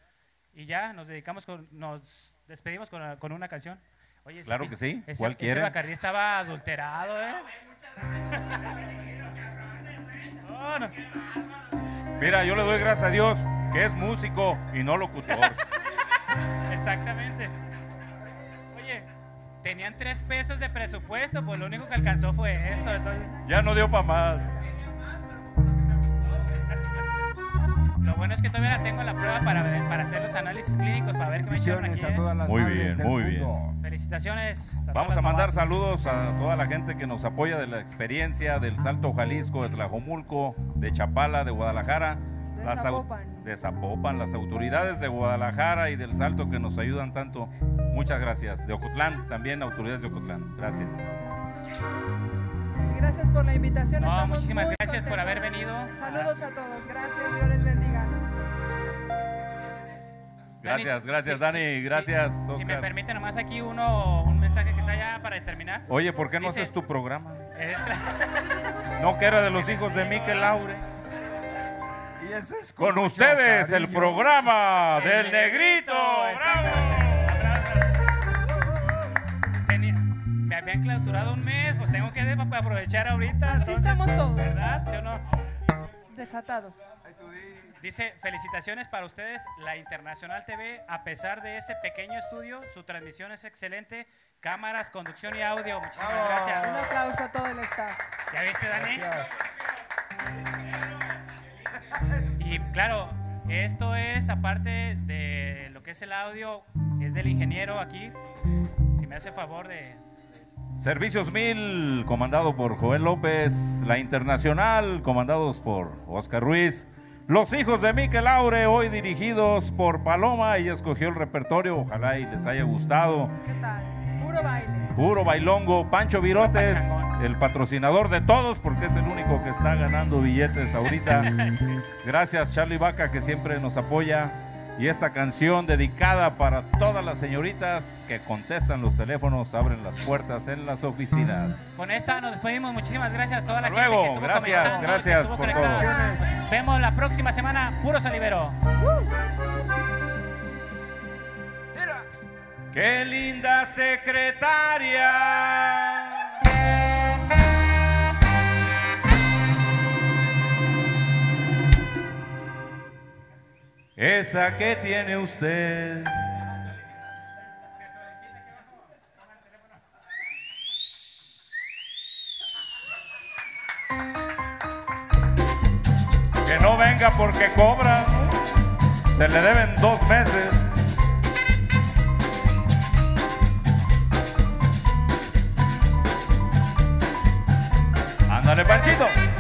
Y ya nos dedicamos con, nos despedimos con, con una canción. Oye, Claro que sí. Ese, ¿Cuál ese? Bacardí estaba adulterado, ¿eh? No, no. Mira, yo le doy gracias a Dios que es músico y no locutor. Exactamente. Tenían tres pesos de presupuesto, pues lo único que alcanzó fue esto. entonces- Ya no dio para más. Lo bueno es que todavía la tengo en la prueba para, ver- para hacer los análisis clínicos, para ver qué me Bendiciones a todas las Muy madres bien, del muy mundo. bien. Felicitaciones. a Vamos a mandar mamás. saludos a toda la gente que nos apoya de la experiencia del Salto Jalisco, de Tlajomulco, de Chapala, de Guadalajara. De las Zapopan. de Zapopan, las autoridades de Guadalajara y del Salto que nos ayudan tanto. Muchas gracias. De Ocotlán, también autoridades de Ocotlán. Gracias. Gracias por la invitación. No, estamos muchísimas muy gracias por haber venido. Saludos a todos. Gracias. Dios les bendiga. Gracias, gracias sí, Dani, sí, gracias sí. Si me Oscar. permite nomás aquí uno, un mensaje que está ya para terminar. Oye, ¿por qué no Dice- haces tu programa? Es No, que era de los hijos de Miquel Laure. Y eso es Con ustedes, el programa del Negrito. Tenía- me habían clausurado un mes, pues tengo que de- aprovechar ahorita. Así entonces, estamos todos. ¿Verdad? ¿Sí o no? Desatados. Dice, felicitaciones para ustedes, la Internacional TV, a pesar de ese pequeño estudio, su transmisión es excelente, cámaras, conducción y audio, muchísimas Un gracias. aplauso a todo el staff. ¿Ya viste, Dani? Y claro, esto es aparte de lo que es el audio, es del ingeniero aquí, si me hace favor de... Servicios 1000, comandado por Joel López. La Internacional, comandados por Oscar Ruiz. Los hijos de Miquel Laure, hoy dirigidos por Paloma. Ella escogió el repertorio, ojalá y les haya gustado. ¿Qué tal? Puro baile. Puro bailongo, Pancho Virotes, el patrocinador de todos, porque es el único que está ganando billetes ahorita. Gracias, Charlie Vaca, que siempre nos apoya. Y esta canción dedicada para todas las señoritas que contestan los teléfonos, abren las puertas en las oficinas. Con esta nos despedimos, muchísimas gracias a toda la Hasta gente luego, que estuvo gracias, que gracias estuvo por conectada. Vemos la próxima semana, puro salivero. ¡Qué linda secretaria! Esa que tiene usted. Que no venga porque cobra. Se le deben dos meses. Ándale, Panchito.